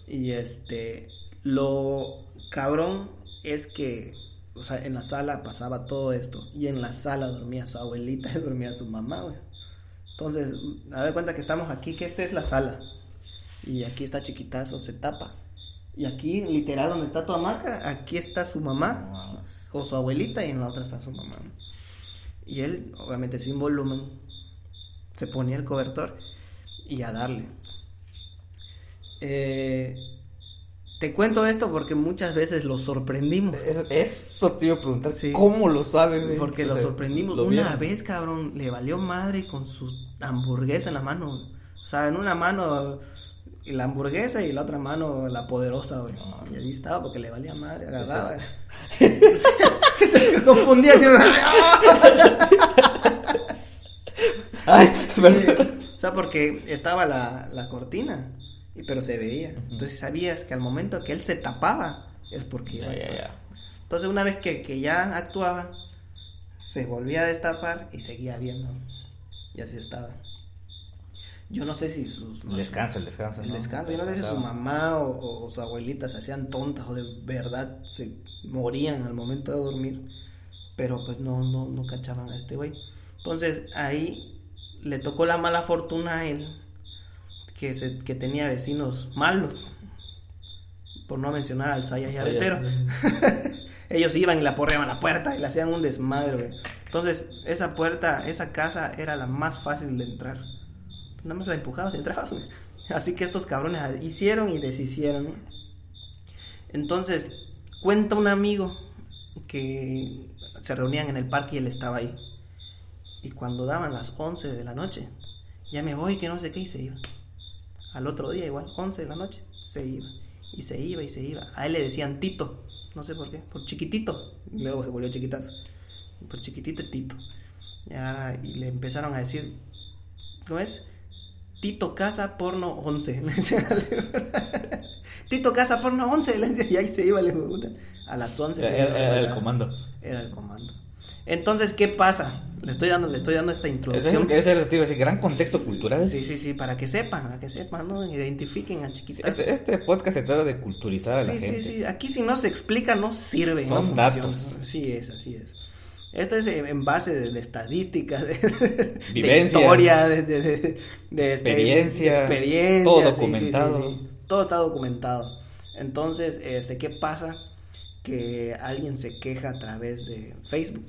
Y este, lo cabrón es que, o sea, en la sala pasaba todo esto. Y en la sala dormía su abuelita y dormía su mamá, güey. Entonces, a ver cuenta que estamos aquí, que esta es la sala. Y aquí está chiquitazo, se tapa. Y aquí, literal, donde está tu hamaca, aquí está su mamá o su abuelita y en la otra está su mamá. Y él, obviamente sin volumen, se ponía el cobertor y a darle. Eh, te cuento esto porque muchas veces lo sorprendimos. Eso, eso te iba a preguntar, Sí. ¿cómo lo sabe? güey? Porque lo sea, sorprendimos. lo Una vez, cabrón, le valió madre con su hamburguesa en la mano. O sea, en una mano la hamburguesa y la otra mano la poderosa, güey. No. Y ahí estaba porque le valía madre, agarraba. Entonces- Se te confundía así. Ay, perdón. O sea, porque estaba la, la cortina, y, pero se veía. Entonces sabías que al momento que él se tapaba es porque iba a ya. Entonces una vez que, que ya actuaba, se volvía a destapar y seguía viendo. Y así estaba. Yo no sé si sus... El descanso, el descanso. El ¿no? descanso. Yo no sé si su mamá o, o su abuelita se hacían tontas o de verdad se morían al momento de dormir. Pero pues no, no, no cachaban a este güey. Entonces ahí le tocó la mala fortuna a él que, se, que tenía vecinos malos. Por no mencionar al Sayas y Aretero. Ellos iban y la porreaban la puerta y le hacían un desmadre, güey. Entonces, esa puerta, esa casa era la más fácil de entrar. Nada más la empujabas y entrabas. Así que estos cabrones hicieron y deshicieron. Entonces, cuenta un amigo que se reunían en el parque y él estaba ahí. Y cuando daban las 11 de la noche, ya me voy, que no sé qué, y se iba. Al otro día, igual, 11 de la noche, se iba. Y se iba y se iba. A él le decían Tito, no sé por qué, por chiquitito. Luego se volvió chiquitazo. Por chiquitito Tito. Y, ahora- y le empezaron a decir, ¿no es? Tito Casa Porno 11. le decían al- Tito Casa Porno 11. le decían, Y ahí se iba, le puta. A las 11 se Era, iba, era el comando. Era el comando. Entonces, ¿qué pasa? Le estoy dando, le estoy dando esta Ese introducción. es, ese es ese gran contexto cultural. Sí, sí, sí, para que sepan, para que sepan, ¿no? Identifiquen a Sí, chiquitas. Este, este podcast se trata de culturizar a la Sí, gente. sí, sí. Aquí si no se explica, no sirve. Son no funciona. datos. Sí es, así es. Este es en base de, de estadísticas, de, historia, de, este, Experiencia, todo sí, sí, sí, documentado. sí. Todo está documentado. Entonces, este, ¿qué pasa? Que alguien se queja a través de Facebook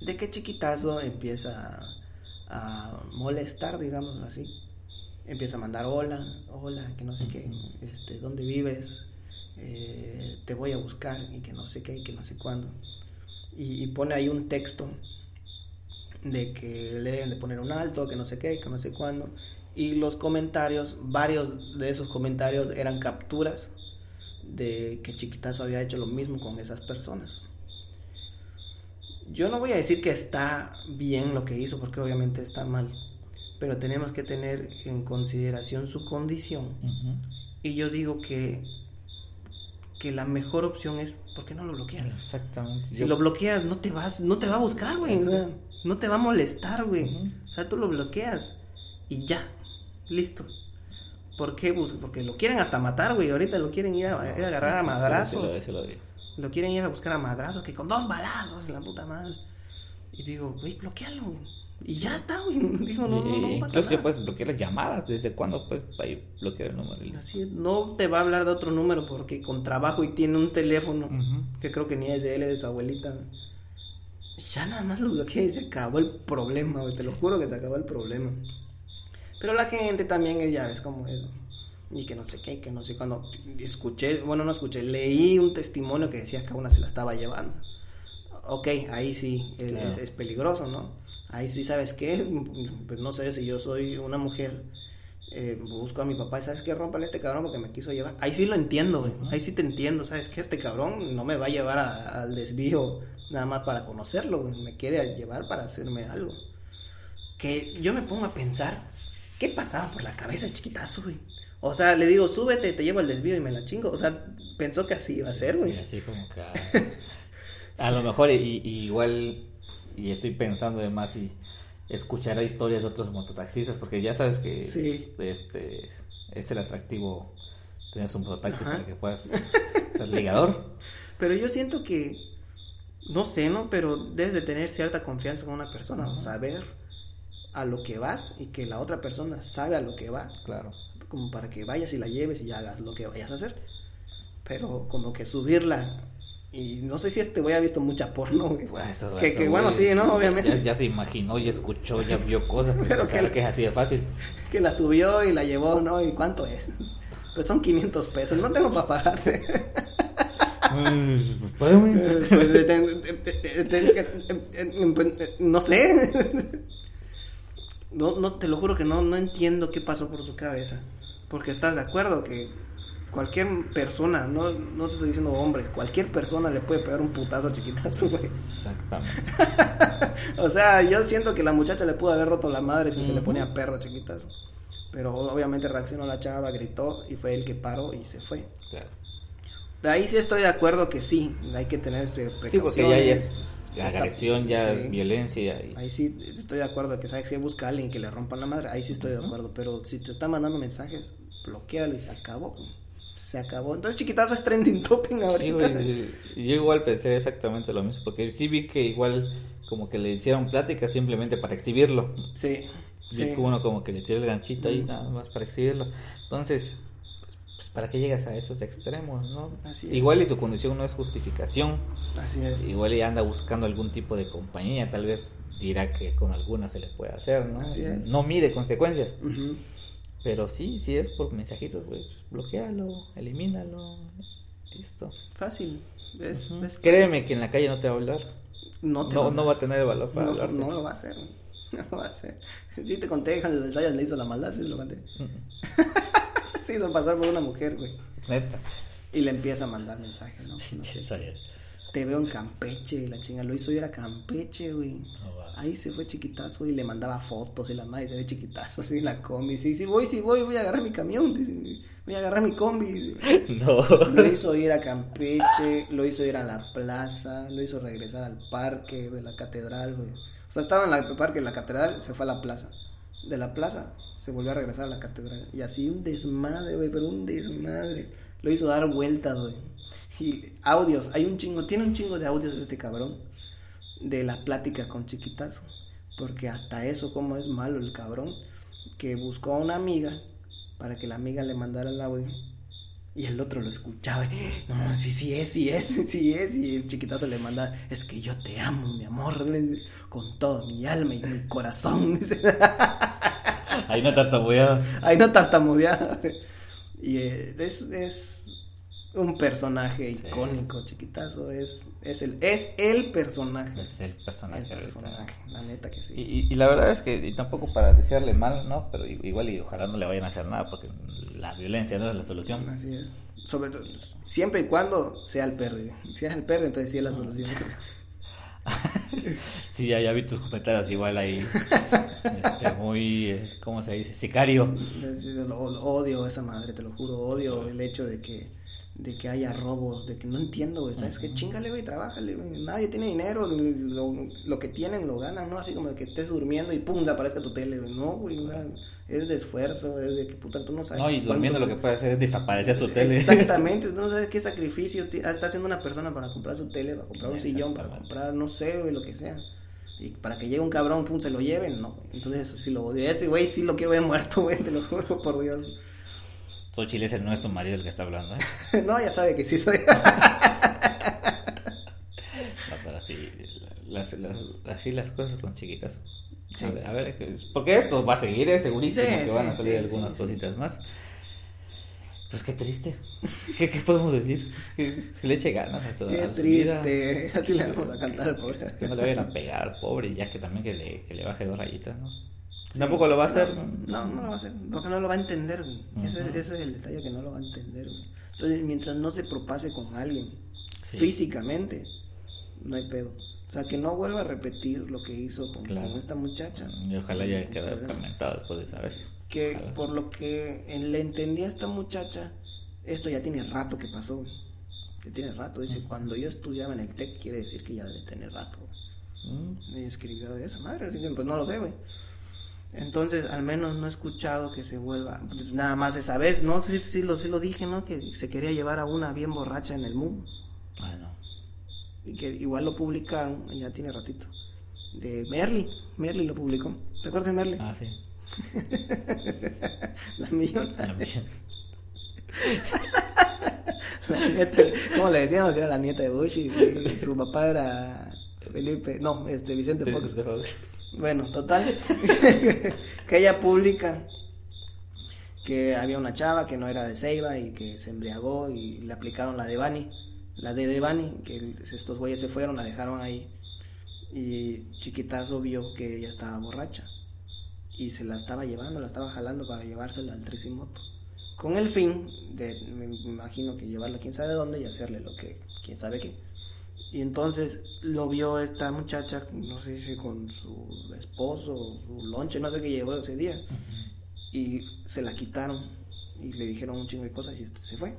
de que chiquitazo empieza a, a molestar, digamos así. Empieza a mandar hola, hola, que no sé qué, este, ¿dónde vives? Eh, te voy a buscar y que no sé qué y que no sé cuándo. Y, y pone ahí un texto de que le deben de poner un alto, que no sé qué que no sé cuándo. Y los comentarios, varios de esos comentarios eran capturas de que Chiquitazo había hecho lo mismo con esas personas. Yo no voy a decir que está bien lo que hizo, porque obviamente está mal, pero tenemos que tener en consideración su condición. Y yo digo que, que la mejor opción es, ¿por qué no lo bloqueas? Exactamente. Si Yo- lo bloqueas, no te vas, no te va a buscar, güey. no te va a molestar, güey. O sea, tú lo bloqueas y ya, listo. ¿Por qué? Porque lo quieren hasta matar, güey. Ahorita lo quieren ir a, ir a agarrar Sí, a madrazos. sí, sí lo. Lo quieren ir a buscar a madrazos, que con dos balazos, la puta madre. Y digo, güey, bloquealo, güey. Y ya está, güey. Digo, no, no, no pasa incluso ya puedes bloquear las llamadas. ¿Desde cuándo puedes bloquear el número? Así es, no te va a hablar de otro número porque con trabajo y tiene un teléfono Ujú. que creo que ni es de él, es de su abuelita. Ya nada más lo bloquea y se acabó el problema, güey. Te lo juro que se acabó el problema. Pero la gente también es- ya es como eso. Y que no sé qué, que no sé cuando escuché, bueno, no escuché, leí un testimonio que decía que a una se la estaba llevando. ok, ahí sí es, Claro. es- es peligroso, ¿no? Ahí sí, ¿sabes qué? Pues no sé si yo soy una mujer, eh, busco a mi papá y ¿sabes qué? Rómpale a este cabrón porque me quiso llevar. Ahí sí lo entiendo, güey. Ahí sí te entiendo, ¿sabes qué? Este cabrón no me va a llevar a- al desvío nada más para conocerlo, güey. Me quiere llevar para hacerme algo. Que yo me pongo a pensar, ¿qué pasaba por la cabeza chiquitazo, güey? O sea, le digo, súbete, te llevo al desvío y me la chingo. O sea, pensó que así iba a ser, güey. Sí, así como que a, a lo mejor y, y igual y estoy pensando además si escuchará historias de otros mototaxistas porque ya sabes que es- este es el atractivo tener un mototaxi Ajá. para que puedas ser ligador. Pero yo siento que, no sé, ¿no? Pero debes de tener cierta confianza con una persona, o saber a lo que vas y que la otra persona sabe a lo que va, Claro. como para que vayas y la lleves y hagas lo que vayas a hacer. Pero como que subirla, y no sé si este güey ha visto mucha porno, güey. Bueno, eso- que, eso, que bueno, sí, ¿no? Obviamente. Ya, ya se imaginó, ya escuchó, ya vio cosas, pero, que- que es así de fácil. Que la subió y la llevó, ¿no? ¿Y cuánto es? Pues son 500 pesos, no tengo para pagarte. Pues, pues, no sé. No, no, te lo juro que no, no entiendo qué pasó por su cabeza. Porque estás de acuerdo que cualquier persona, no, no te estoy diciendo hombre, cualquier persona le puede pegar un putazo chiquitazo, güey. Exactamente. O sea, yo siento que la muchacha le pudo haber roto la madre si se le ponía perro chiquitazo. Pero obviamente reaccionó la chava, gritó y fue el que paró y se fue. Claro. De ahí sí estoy de acuerdo que sí, hay que tener precauciones. Sí, porque ya, ya es Ya agresión, ya sí. es violencia. Y... Ahí sí estoy de acuerdo que sabes que busca a alguien que le rompan la madre, ahí sí estoy de acuerdo, pero si te está mandando mensajes, bloquealo y se acabó. Se acabó. Entonces chiquitazo es trending topping ahorita. Sí, yo igual pensé exactamente lo mismo, porque sí vi que igual como que le hicieron plática simplemente para exhibirlo. Sí. Vi sí. que uno como que le tiró el ganchito ahí nada más para exhibirlo. Entonces, pues, pues, para qué llegas a esos extremos, ¿no? Así es. Igual y su condición no es justificación, Así es. igual y anda buscando algún tipo de compañía, tal vez dirá que con alguna se le puede hacer, ¿no? Así es. No mide consecuencias. Pero sí, sí es por mensajitos, güey, pues, bloquealo, elimínalo, listo. Fácil. Es- Créeme que en la calle no te va a hablar. No, te No, lo- no va a tener el valor para no, hablarte. no lo va a hacer. No lo va a hacer. Sí te conté, el Sayas le hizo la maldad, sí lo conté. Mm, Se hizo pasar por una mujer, güey. Neta. Y le empieza a mandar mensajes, ¿no? No sé. Te veo en Campeche, la chinga lo hizo ir a Campeche, güey. Ahí se fue chiquitazo y le mandaba fotos y la madre se ve chiquitazo así en la combi. Sí, sí, voy, sí, voy, voy a agarrar mi camión, dice, voy a agarrar mi combi. dice. No. Lo hizo ir a Campeche, lo hizo ir a la plaza, lo hizo regresar al parque de la catedral, güey. O sea, estaba en el parque de la catedral, se fue a la plaza. De la plaza se volvió a regresar a la catedral. Y así un desmadre, güey, pero un desmadre. Lo hizo dar vueltas, güey. Y audios, hay un chingo, tiene un chingo de audios este cabrón. De la plática con chiquitazo. Porque hasta eso, como es malo el cabrón. Que buscó a una amiga para que la amiga le mandara el audio. Y el otro lo escuchaba. y, No, sí, sí es, sí es, sí es. Y el chiquitazo le manda, es que yo te amo, mi amor, con todo mi alma y mi corazón. dice. Ahí no tartamudeaba. Ahí no tartamudeaba. Y eh, es, es un personaje Sí. icónico, chiquitazo. Es, es, el, es el personaje. Es el personaje. el ahorita. personaje, la neta que sí. Y, y- la verdad es que y tampoco para desearle mal, ¿no? Pero igual y ojalá no le vayan a hacer nada porque la violencia no es la solución. Así es. Sobre todo, siempre y cuando sea el perro. Si es el perro, entonces sí es la solución. Sí, ya, ya vi tus comentarios igual ahí. este, muy, eh, ¿cómo se dice? Sicario. Lo- lo odio esa madre, te lo juro. Odio el hecho de que de que haya robos, de que no entiendo, güey. ¿Sabes qué? Chingale, güey, trabájale, güey. Nadie tiene dinero, lo, lo que tienen lo ganan, ¿no? Así como de que estés durmiendo y pum, te aparezca tu tele, güey. No, güey, es de esfuerzo, es de que puta, tú no sabes. No, y durmiendo lo que puede hacer es desaparecer tu tele. Exactamente, tú no sabes qué sacrificio ti- está haciendo una persona para comprar su tele, para comprar un sillón, para comprar, no sé, güey, lo que sea. Y para que llegue un cabrón, pum, se lo lleven, no. Entonces sí lo odio. Ese güey sí lo quiero ver muerto, güey, te lo juro por Dios. Xochitl ese no es tu marido el que está hablando, ¿eh? no, ya sabe que sí soy. No, pero así, las, las- así las cosas con chiquitas. Sí. A ver, a ver, porque esto va a seguir, es segurísimo Sí, que van a salir algunas cositas más. Pues qué triste. ¿Qué, qué podemos decir? Pues que, que le eche ganas a su, Qué a su triste. vida. Así le vamos a cantar al pobre. Que no le vayan a pegar al pobre, ya que también que le, que le baje dos rayitas, ¿no? Tampoco lo va a hacer. No, no lo va a hacer. Porque no lo va a entender, güey. ese, es el detalle que no lo va a entender, güey. Entonces, mientras no se propase con alguien Sí. físicamente, no hay pedo. O sea, que no vuelva a repetir lo que hizo con, Claro. con esta muchacha. Y ojalá ya quede escarmentado después de esa vez. Que Ojalá. por lo que le entendí a esta muchacha, esto ya tiene rato que pasó, güey. Ya tiene rato. Dice, cuando yo estudiaba en el TEC, quiere decir que ya debe tener rato. güey. Mm, Me escribió de esa madre, así que pues no lo sé, güey. Entonces, al menos no he escuchado que se vuelva, nada más esa vez, ¿no? Sí, sí, lo, sí lo dije, ¿no? Que se quería llevar a una bien borracha en el mundo. Ah, no. Y que igual lo publicaron, ya tiene ratito. De Merly, Merly lo publicó. ¿Te acuerdas de Merly? Ah, sí. La millonaria. La mía. La nieta, ¿Cómo le decíamos? Que era la nieta de Bush y, y su papá era Felipe, no, este Vicente Fox. Bueno, total, que ella publica que había una chava que no era de Ceiba y que se embriagó y le aplicaron la de Bani, la de Devani, que estos güeyes se fueron, la dejaron ahí. Y Chiquitazo vio que ella estaba borracha y se la estaba llevando, la estaba jalando para llevársela al Tricimoto, con el fin de, me imagino que llevarla quién sabe dónde y hacerle lo que, quién sabe qué. Y entonces lo vio esta muchacha, no sé si con su esposo su lonche, no sé qué llevó ese día. Y se la quitaron y le dijeron un chingo de cosas y este se fue.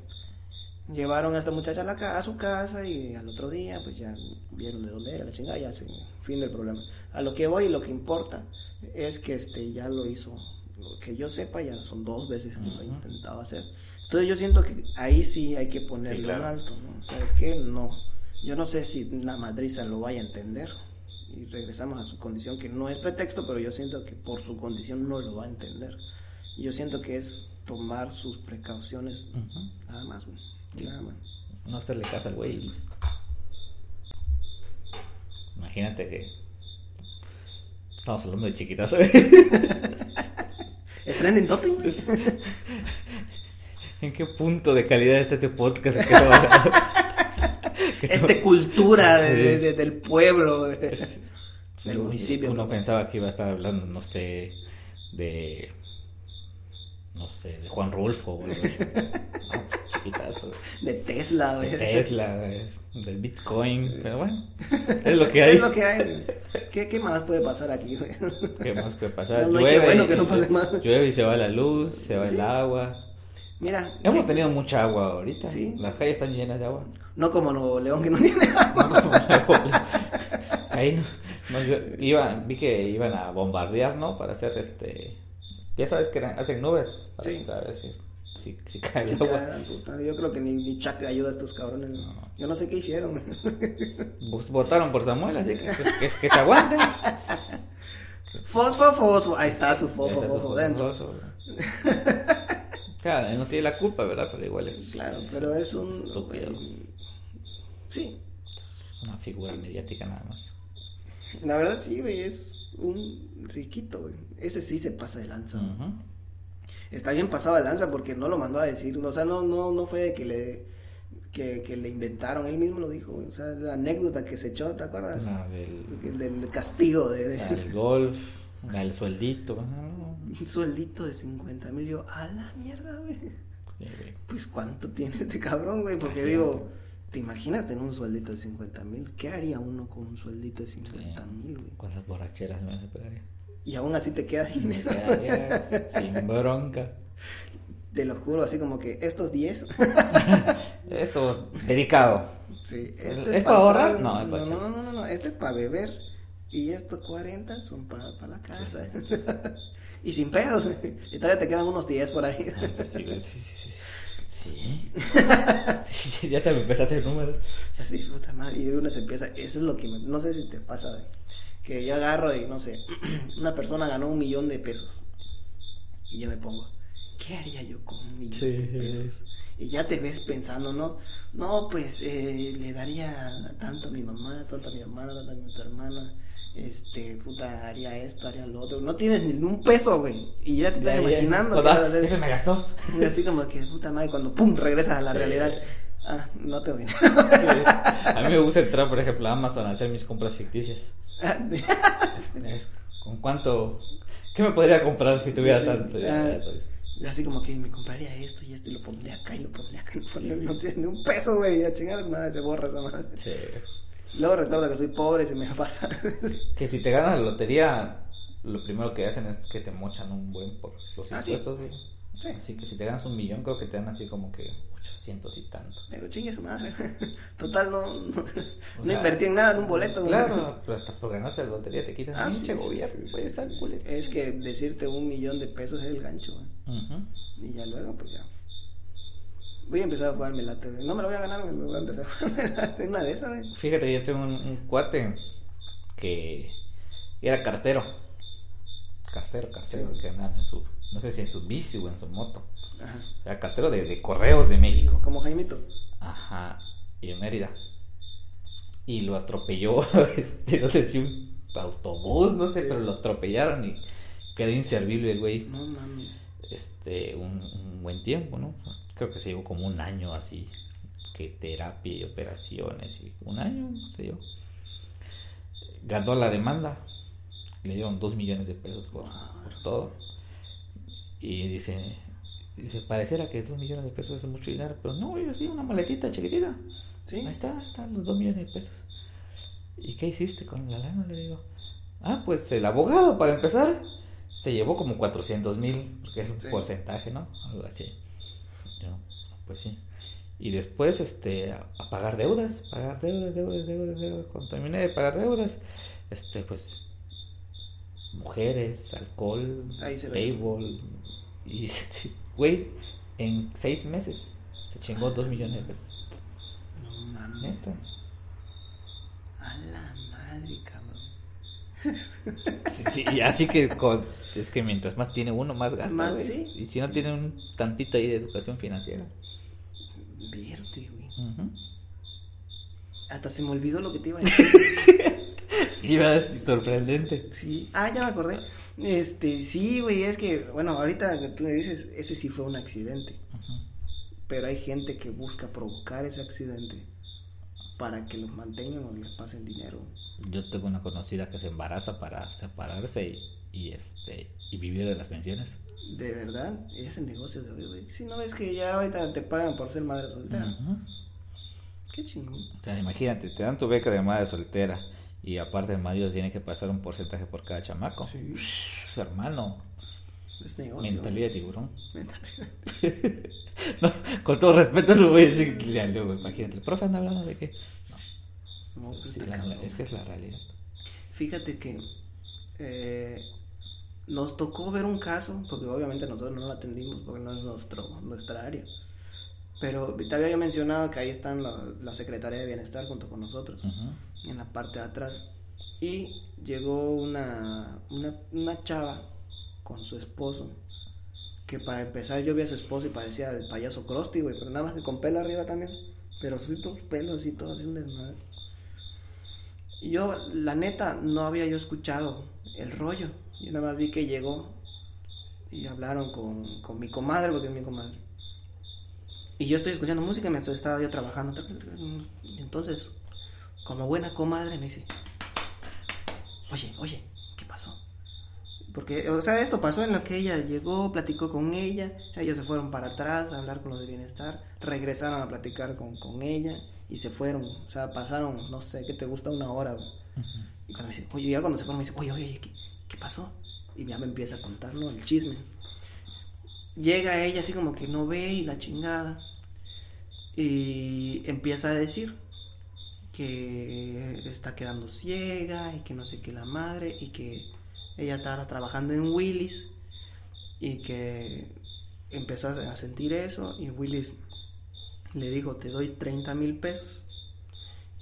Llevaron a esta muchacha a, la ca- a su casa y al otro día pues ya vieron de dónde era la chingada, ya se fin del problema. A lo que voy y lo que importa es que este ya lo hizo, lo que yo sepa ya son dos veces que lo ha intentado hacer. Entonces yo siento que ahí sí hay que ponerle Sí, claro. un alto, ¿no? ¿Sabes qué? No. Yo no sé si la madriza lo vaya a entender. Y regresamos a su condición, que no es pretexto, pero yo siento que por su condición no lo va a entender. Y yo siento que es tomar sus precauciones, nada más, güey. Nada más. No hacerle caso al güey y listo. Imagínate que. Estamos hablando de chiquitas, ¿sabes? ¿Es trending topping? ¿En qué punto de calidad está este podcast? ¿En qué estamos- que Este cultura de- Sí. de- de- del pueblo, Es- del uno- municipio. Uno ¿no? pensaba que iba a estar hablando, no sé, de. No sé, de Juan Rulfo, güey. No, pues. De Tesla, De güey. Tesla, de- del Bitcoin. Pero bueno, es lo que hay. Es lo que hay. ¿Qué, ¿Qué más puede pasar aquí, güey? ¿Qué más puede pasar? No, llueve, bueno y- que no pase más. llueve y se va la luz, se va Sí. el agua. Mira, Hemos ¿qué? tenido mucha agua ahorita. Sí. Las calles están llenas de agua. No como Nuevo León que no tiene agua. Ahí no, no, yo- iban, vi que iban a bombardear, ¿no? Para hacer este. Ya sabes que eran- hacen nubes. Para, Sí. ver si, si, si cae el Sí, agua. puta, Yo creo que ni, ni Chuck ayuda a estos cabrones. No. Yo no sé qué hicieron. Pues votaron por Samuel, así que, que, que se aguanten. Fosfo, fosfo. Ahí está su está su fofo dentro. fosfo. Claro, él no tiene la culpa, ¿verdad? Pero igual es. Claro, pero es un. Estúpido. Sí, Es una figura mediática nada más. la verdad sí, güey. Es un riquito, güey. Ese sí se pasa de lanza. Ujú. Está bien pasado de lanza porque no lo mandó a decir. O sea, no, no, no fue que le. Que, que le inventaron, él mismo lo dijo, güey. o sea, la anécdota que se echó, ¿te acuerdas? La del, El Del castigo de, de- la del golf, la del sueldito. un sueldito de 50 mil. Yo, a la mierda, güey. Sí, güey. Pues cuánto tiene este cabrón, güey. Porque Imagínate. digo, ¿te imaginas tener un sueldito de 50 mil? ¿Qué haría uno con un sueldito de 50 mil, güey? ¿Cuántas borracheras me pegaría? Y aún así te queda Me dinero. quedaría sin bronca. Te lo juro, así como que estos 10. Esto, delicado. sí, ¿Es- este es para ahorrar? pagar- No, no, para no, no, no, no, este es para beber. Y estos 40 son para, para la casa. y sin pedos. Y todavía te quedan unos 10 por ahí. Sí, güey, sí, sí, sí. Sí. Sí, ya se me empezó a hacer números. Y así, puta madre, y uno se empieza, eso es lo que, me- no sé si te pasa, güey, que yo agarro y no sé, una persona ganó un millón de pesos y yo me pongo, ¿qué haría yo con un millón Sí. de pesos? Y ya te ves pensando, ¿no? No, pues eh, le daría tanto a mi mamá, tanto a mi hermana, tanto a mi otra hermana, este, puta, haría esto, haría lo otro. No tienes ni un peso, güey. Y ya te estás imaginando. Hacer. Ese me gastó. Y así como que, puta madre, cuando pum, regresas a la Sí. realidad. Ah, no te voy A mí me gusta entrar, por ejemplo, a Amazon a hacer mis compras ficticias. Es, ¿Con cuánto? ¿Qué me podría comprar si tuviera sí. tanto? Ah. Así como que me compraría esto y esto y lo pondría acá y lo pondría acá. y lo pondría- No tienes ni un peso, güey. A chingar a su madre se borra esa madre. Sí. Luego recuerdo que soy pobre y se me pasa. Que si te ganas la lotería, lo primero que hacen es que te mochan un buen por los Ah, impuestos, güey. Sí. Así que si te ganas un millón, creo que te dan así como que 800 y tanto. Pero chingue su madre. Total, no, no, no sea, invertí en nada en un boleto. güey. Claro, pero hasta por ganarte la lotería te quitan Ah, pinche sí, gobierno, sí, estar. Es que decirte un millón de pesos es el gancho, güey. Y ya luego, pues ya. Voy a empezar a jugarme late, güey. No me lo voy a ganar, me voy a empezar a jugarme late. Una de esas, güey. Fíjate, yo tengo un, un cuate que era cartero. Cartero, cartero, Sí. que andaba en su, no sé si en su bici o en su moto. Ajá. Era cartero de, de correos de México. Como Jaimito. Ajá, y en Mérida. Y lo atropelló, este, no sé si un autobús, no sé, Sí. pero lo atropellaron y quedó inservible el güey. No mames. Este, un, un buen tiempo, ¿no? Pues, creo que se llevó como un año así, que terapia y operaciones y un año, no sé yo. Ganó la demanda, le dieron dos millones de pesos por, todo. Y dice, dice, pareciera que dos millones de pesos es mucho dinero, pero no, yo sí, una maletita chiquitita. Sí. Ahí está, ahí están los dos millones de pesos. ¿Y qué hiciste con la lana? Le digo. Ah, pues el abogado, para empezar, se llevó como 400 mil, porque es un Sí. porcentaje, ¿no? Algo así. Yo, pues sí. Y después, este, a, a pagar deudas, pagar deudas, deudas, deudas, deudas. Cuando terminé de pagar deudas, este, pues, mujeres, alcohol, table, y, güey, en seis meses se chingó dos millones de pesos. No mames. Neta. A la madre, cabrón. Sí, sí, y así que con- es que mientras más tiene uno, más gasta. Más, sí, y si no tiene un tantito ahí de educación financiera. Verde, güey. Hasta se me olvidó lo que te iba a decir. Sí, ¿verdad? es sorprendente. Sí, ah, ya me acordé. Este, sí, güey, es que, bueno, ahorita que tú le dices, ese sí fue un accidente. Pero hay gente que busca provocar ese accidente para que los mantengan o les pasen dinero. Yo tengo una conocida que se embaraza para separarse y, y, este y vivir de las pensiones. De verdad, es el negocio de hoy, güey. Si no ves que ya ahorita te pagan por ser madre soltera. Qué chingón. O sea, imagínate, te dan tu beca de madre soltera y aparte el marido tiene que pasar un porcentaje por cada chamaco. Sí, Su hermano, es negocio. mentalidad de tiburón. Mentalidad. No, con todo respeto lo voy a decir. luego, imagínate, el profe anda hablando de qué. No, pues Sí, la- es que es la realidad. Fíjate que eh, nos tocó ver un caso, porque obviamente nosotros no lo atendimos porque no es nuestro, nuestra área. Pero te había yo mencionado que ahí están la, la Secretaría de Bienestar junto con nosotros, en la parte de atrás. Y llegó una, una, una chava con su esposo, que para empezar yo vi a su esposo y parecía el payaso Krusty, güey, pero nada más que con pelo arriba también. Pero sus pelos y todo así un desmadre. Y yo, la neta, no había yo escuchado el rollo. Yo nada más vi que llegó y hablaron con, con mi comadre, porque es mi comadre. Y yo estoy escuchando música y me estoy, estaba yo trabajando. Entonces, como buena comadre, me dice: Oye, oye, ¿qué pasó? Porque, o sea, esto pasó en lo que ella llegó, platicó con ella, ellos se fueron para atrás a hablar con los de bienestar, regresaron a platicar con, con ella y se fueron, o sea, pasaron, no sé, ¿qué te gusta? Una hora. güey. Y cuando me dice, oye, ya cuando se fueron me dice, oye, oye, oye, ¿qué, qué pasó? Y ya me empieza a contar, ¿no? El chisme. Llega ella así como que no ve y la chingada. Y empieza a decir que está quedando ciega y que no sé qué la madre y que ella estaba trabajando en Willis y que empezó a sentir eso y Willis le dijo te doy 30 mil pesos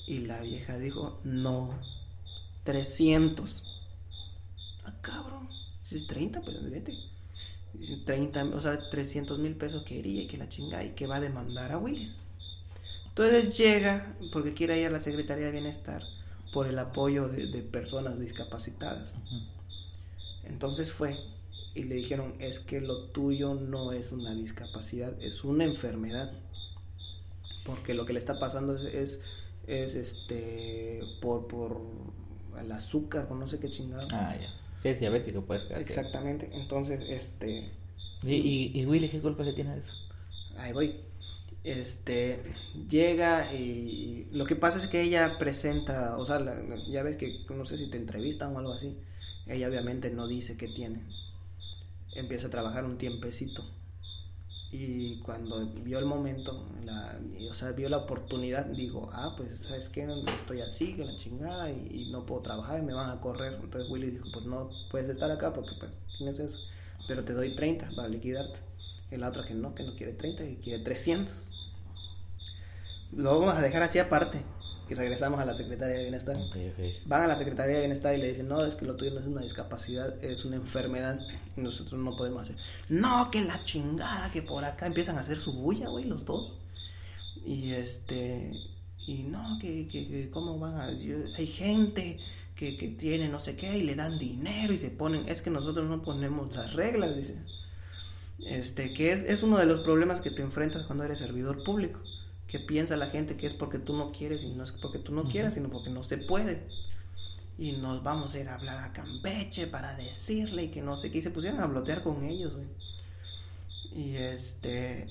y la vieja dijo no 300 ah cabrón si es 30 pues vete Dice, 30 o sea 300 mil pesos quería y que la chinga y que va a demandar a Willis entonces llega porque quiere ir a la Secretaría de Bienestar por el apoyo de, de personas discapacitadas. Entonces fue y le dijeron, es que lo tuyo no es una discapacidad, es una enfermedad. Porque lo que le está pasando es, es, es este, por, por el azúcar o no sé qué chingado. Ah, ya. Es diabético, puedes creer. Exactamente, entonces, este... ¿Y, y, y Willy qué culpa se tiene de eso? Ahí voy. Este llega y lo que pasa es que ella presenta, o sea, la- ya ves que no sé si te entrevistan o algo así. Ella obviamente no dice qué tiene. Empieza a trabajar un tiempecito. Y cuando vio el momento, o sea, vio la oportunidad, digo, ah, pues, ¿sabes qué? Estoy así, que la chingada, y, y no puedo trabajar, y me van a correr. Entonces Willy dijo, pues no puedes estar acá porque pues tienes eso, pero te doy 30 para liquidarte. El otro que no, que no quiere 30, que quiere 300. Lo vamos a dejar así aparte y regresamos a la Secretaría de Bienestar. Van a la Secretaría de Bienestar y le dicen, no, es que lo tuyo no es una discapacidad, es una enfermedad y nosotros no podemos hacer. No, que la chingada, que por acá empiezan a hacer su bulla, güey, los dos. Y este, y no, que, que, que cómo van a... yo- hay gente que, que tiene no sé qué y le dan dinero y se ponen, es que nosotros no ponemos las reglas, dice. Este, que es, es uno de los problemas que te enfrentas cuando eres servidor público. Que piensa la gente que es porque tú no quieres y no es porque tú no Ujú. quieras, sino porque no se puede. Y nos vamos a ir a hablar a Campeche para decirle y que no sé qué. Y se pusieron a blotear con ellos, güey. Y este.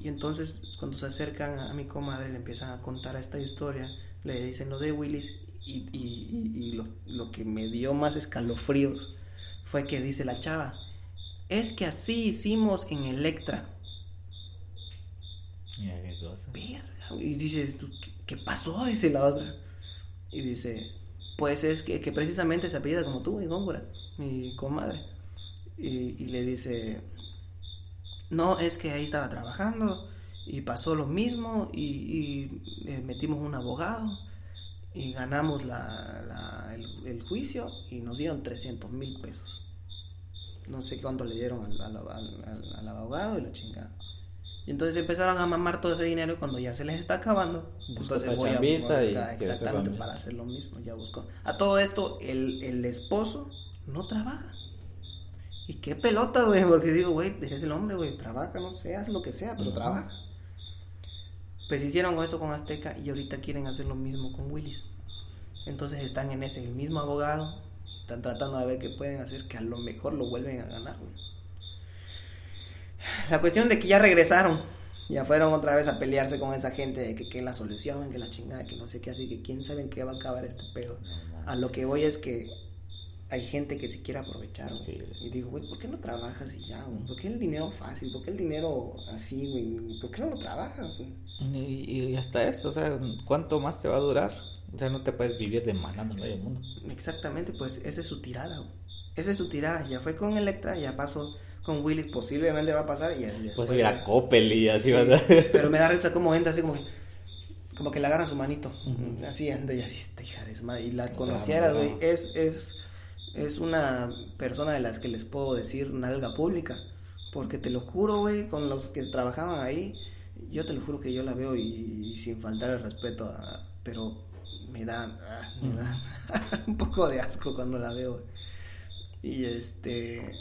Y entonces, cuando se acercan a mi comadre, le empiezan a contar esta historia. Le dicen lo de Willis. Y, y- y- y lo, lo que me dio más escalofríos fue que dice la chava: Es que así hicimos en Electra. Mira qué cosa. Verga, güey. Y dices, ¿tú ¿qué, pasó? Dice la otra. Y dice, pues es que, que precisamente se apellida como tú, güey, Góngora, mi comadre. Y, le dice, no, es que ahí estaba trabajando y pasó lo mismo y, y, eh, metimos un abogado y ganamos la, el, juicio y nos dieron 300 mil pesos. No sé cuánto le dieron al- al abogado y la chingada. Y entonces empezaron a mamar todo ese dinero y cuando ya se les está acabando, entonces voy a buscar- y exactamente para hacer lo mismo, ya buscó. A todo esto el, el esposo no trabaja. Y qué pelota, güey, porque digo, güey, eres el hombre, güey, trabaja, no sé, haz lo que sea, pero trabaja. Pues hicieron eso con Azteca y ahorita quieren hacer lo mismo con Willis. Entonces están en ese, el mismo abogado, están tratando de ver qué pueden hacer, que a lo mejor lo vuelven a ganar, güey. La cuestión de que ya regresaron, ya fueron otra vez a pelearse con esa gente de que, que la solución, que la chingada, que no sé qué, así que quién sabe en qué va a acabar este pedo. A lo que voy es que hay gente que se quiere aprovechar, güey. Sí. Y digo, güey, ¿por qué no trabajas y ya, güey? ¿Por qué el dinero fácil? ¿Por qué el dinero así, güey? ¿Por qué no lo trabajas? Y, y hasta eso, o sea, ¿cuánto más te va a durar? O sea, no te puedes vivir demandando en medio mundo. Exactamente, pues esa es su tirada, güey. Esa es su tirada. Ya fue con Electra, ya pasó con Willis, posiblemente va a pasar y después... Puedes ir a Coppel y así Sí, vas a... Pero me da risa cómo entra así como que... Como que le agarran su manito. Así anda y así está hija de desmadre. Y la Bravo, conocieras, güey. Es, es, es una persona de las que les puedo decir nalga pública. Porque te lo juro, güey, con los que trabajaban ahí, yo te lo juro que yo la veo y, y sin faltar el respeto, a- pero me da, ah, me da un poco de asco cuando la veo. Y este,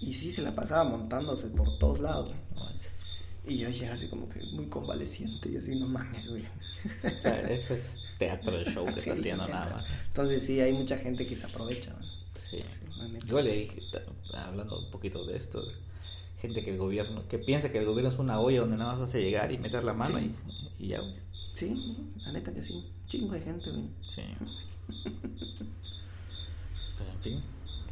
y sí se la pasaba montándose por todos lados. No. Y yo ya así como que muy convaleciente y así, no mames, güey. O sea, eso es teatro de show que Sí, está haciendo nada más. Entonces sí, hay mucha gente que se aprovecha, güey. Sí. Yo le dije, hablando un poquito de esto, gente que el gobierno, que piensa que el gobierno es una olla donde nada más vas a llegar y meter la mano Sí. y, y ya. güey. Sí, la neta que sí. Chingo de gente, güey. Sí. Pero, en fin,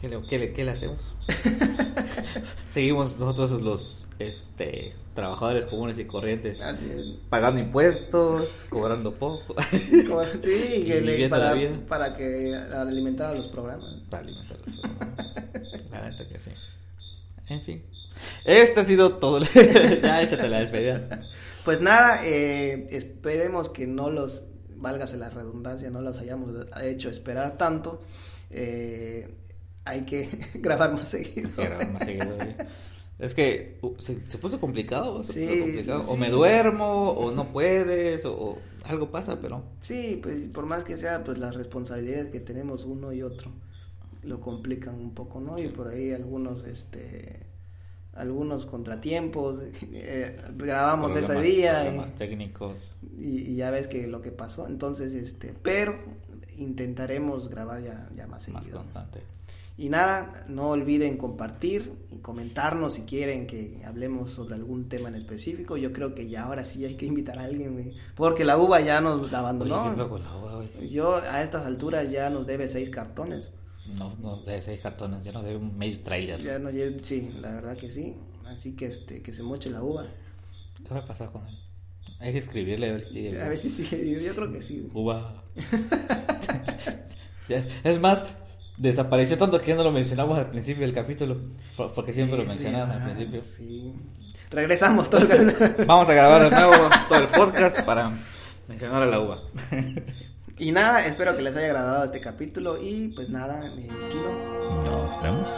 ¿qué le, qué le- qué le hacemos? Seguimos nosotros los este, trabajadores comunes y corrientes Así es. pagando impuestos, cobrando poco sí, Y que le, para, para que alimentar a los programas. para alimentarlos. La neta que sí. En fin. Este ha sido todo. ya échate la despedida. Pues nada, eh, esperemos que no los, válgase la redundancia, no los hayamos hecho esperar tanto. Eh, hay que grabar más seguido. Grabar más seguido. Es que se, se puso complicado, se Sí, puso complicado. O sí. me duermo, o no puedes, o, o algo pasa, pero Sí, pues por más que sea, pues las responsabilidades que tenemos uno y otro lo complican un poco, ¿no? Y por ahí algunos, este, algunos contratiempos, eh, grabamos ese problemas- día y- problemas técnicos. y, y ya ves que lo que pasó, entonces, este, pero intentaremos grabar ya, ya más más seguido. constante. Y nada, no olviden compartir y comentarnos si quieren que hablemos sobre algún tema en específico. Yo creo que ya ahora sí hay que invitar a alguien, güey, porque la uva ya nos la Oye, abandonó. ¿qué luego la uva, güey? Yo a estas alturas ya nos debe seis cartones. No, no, de seis cartones, ya no debe un medio trailer. Ya no lle- sí, la verdad que sí. Así que este que se moche la uva. ¿Qué va a pasar con él? Hay que escribirle a ver si sigue. A ver si sigue. Yo creo que sí. Uva. Ya, es más, desapareció tanto que ya no lo mencionamos al principio del capítulo. por- Porque siempre Sí, lo sí, mencionaban al principio. Sí. Regresamos todo el Vamos a grabar de nuevo todo el podcast para mencionar a la uva. Y nada, espero que les haya agradado este capítulo y pues nada, eh, Kino. Nos vemos.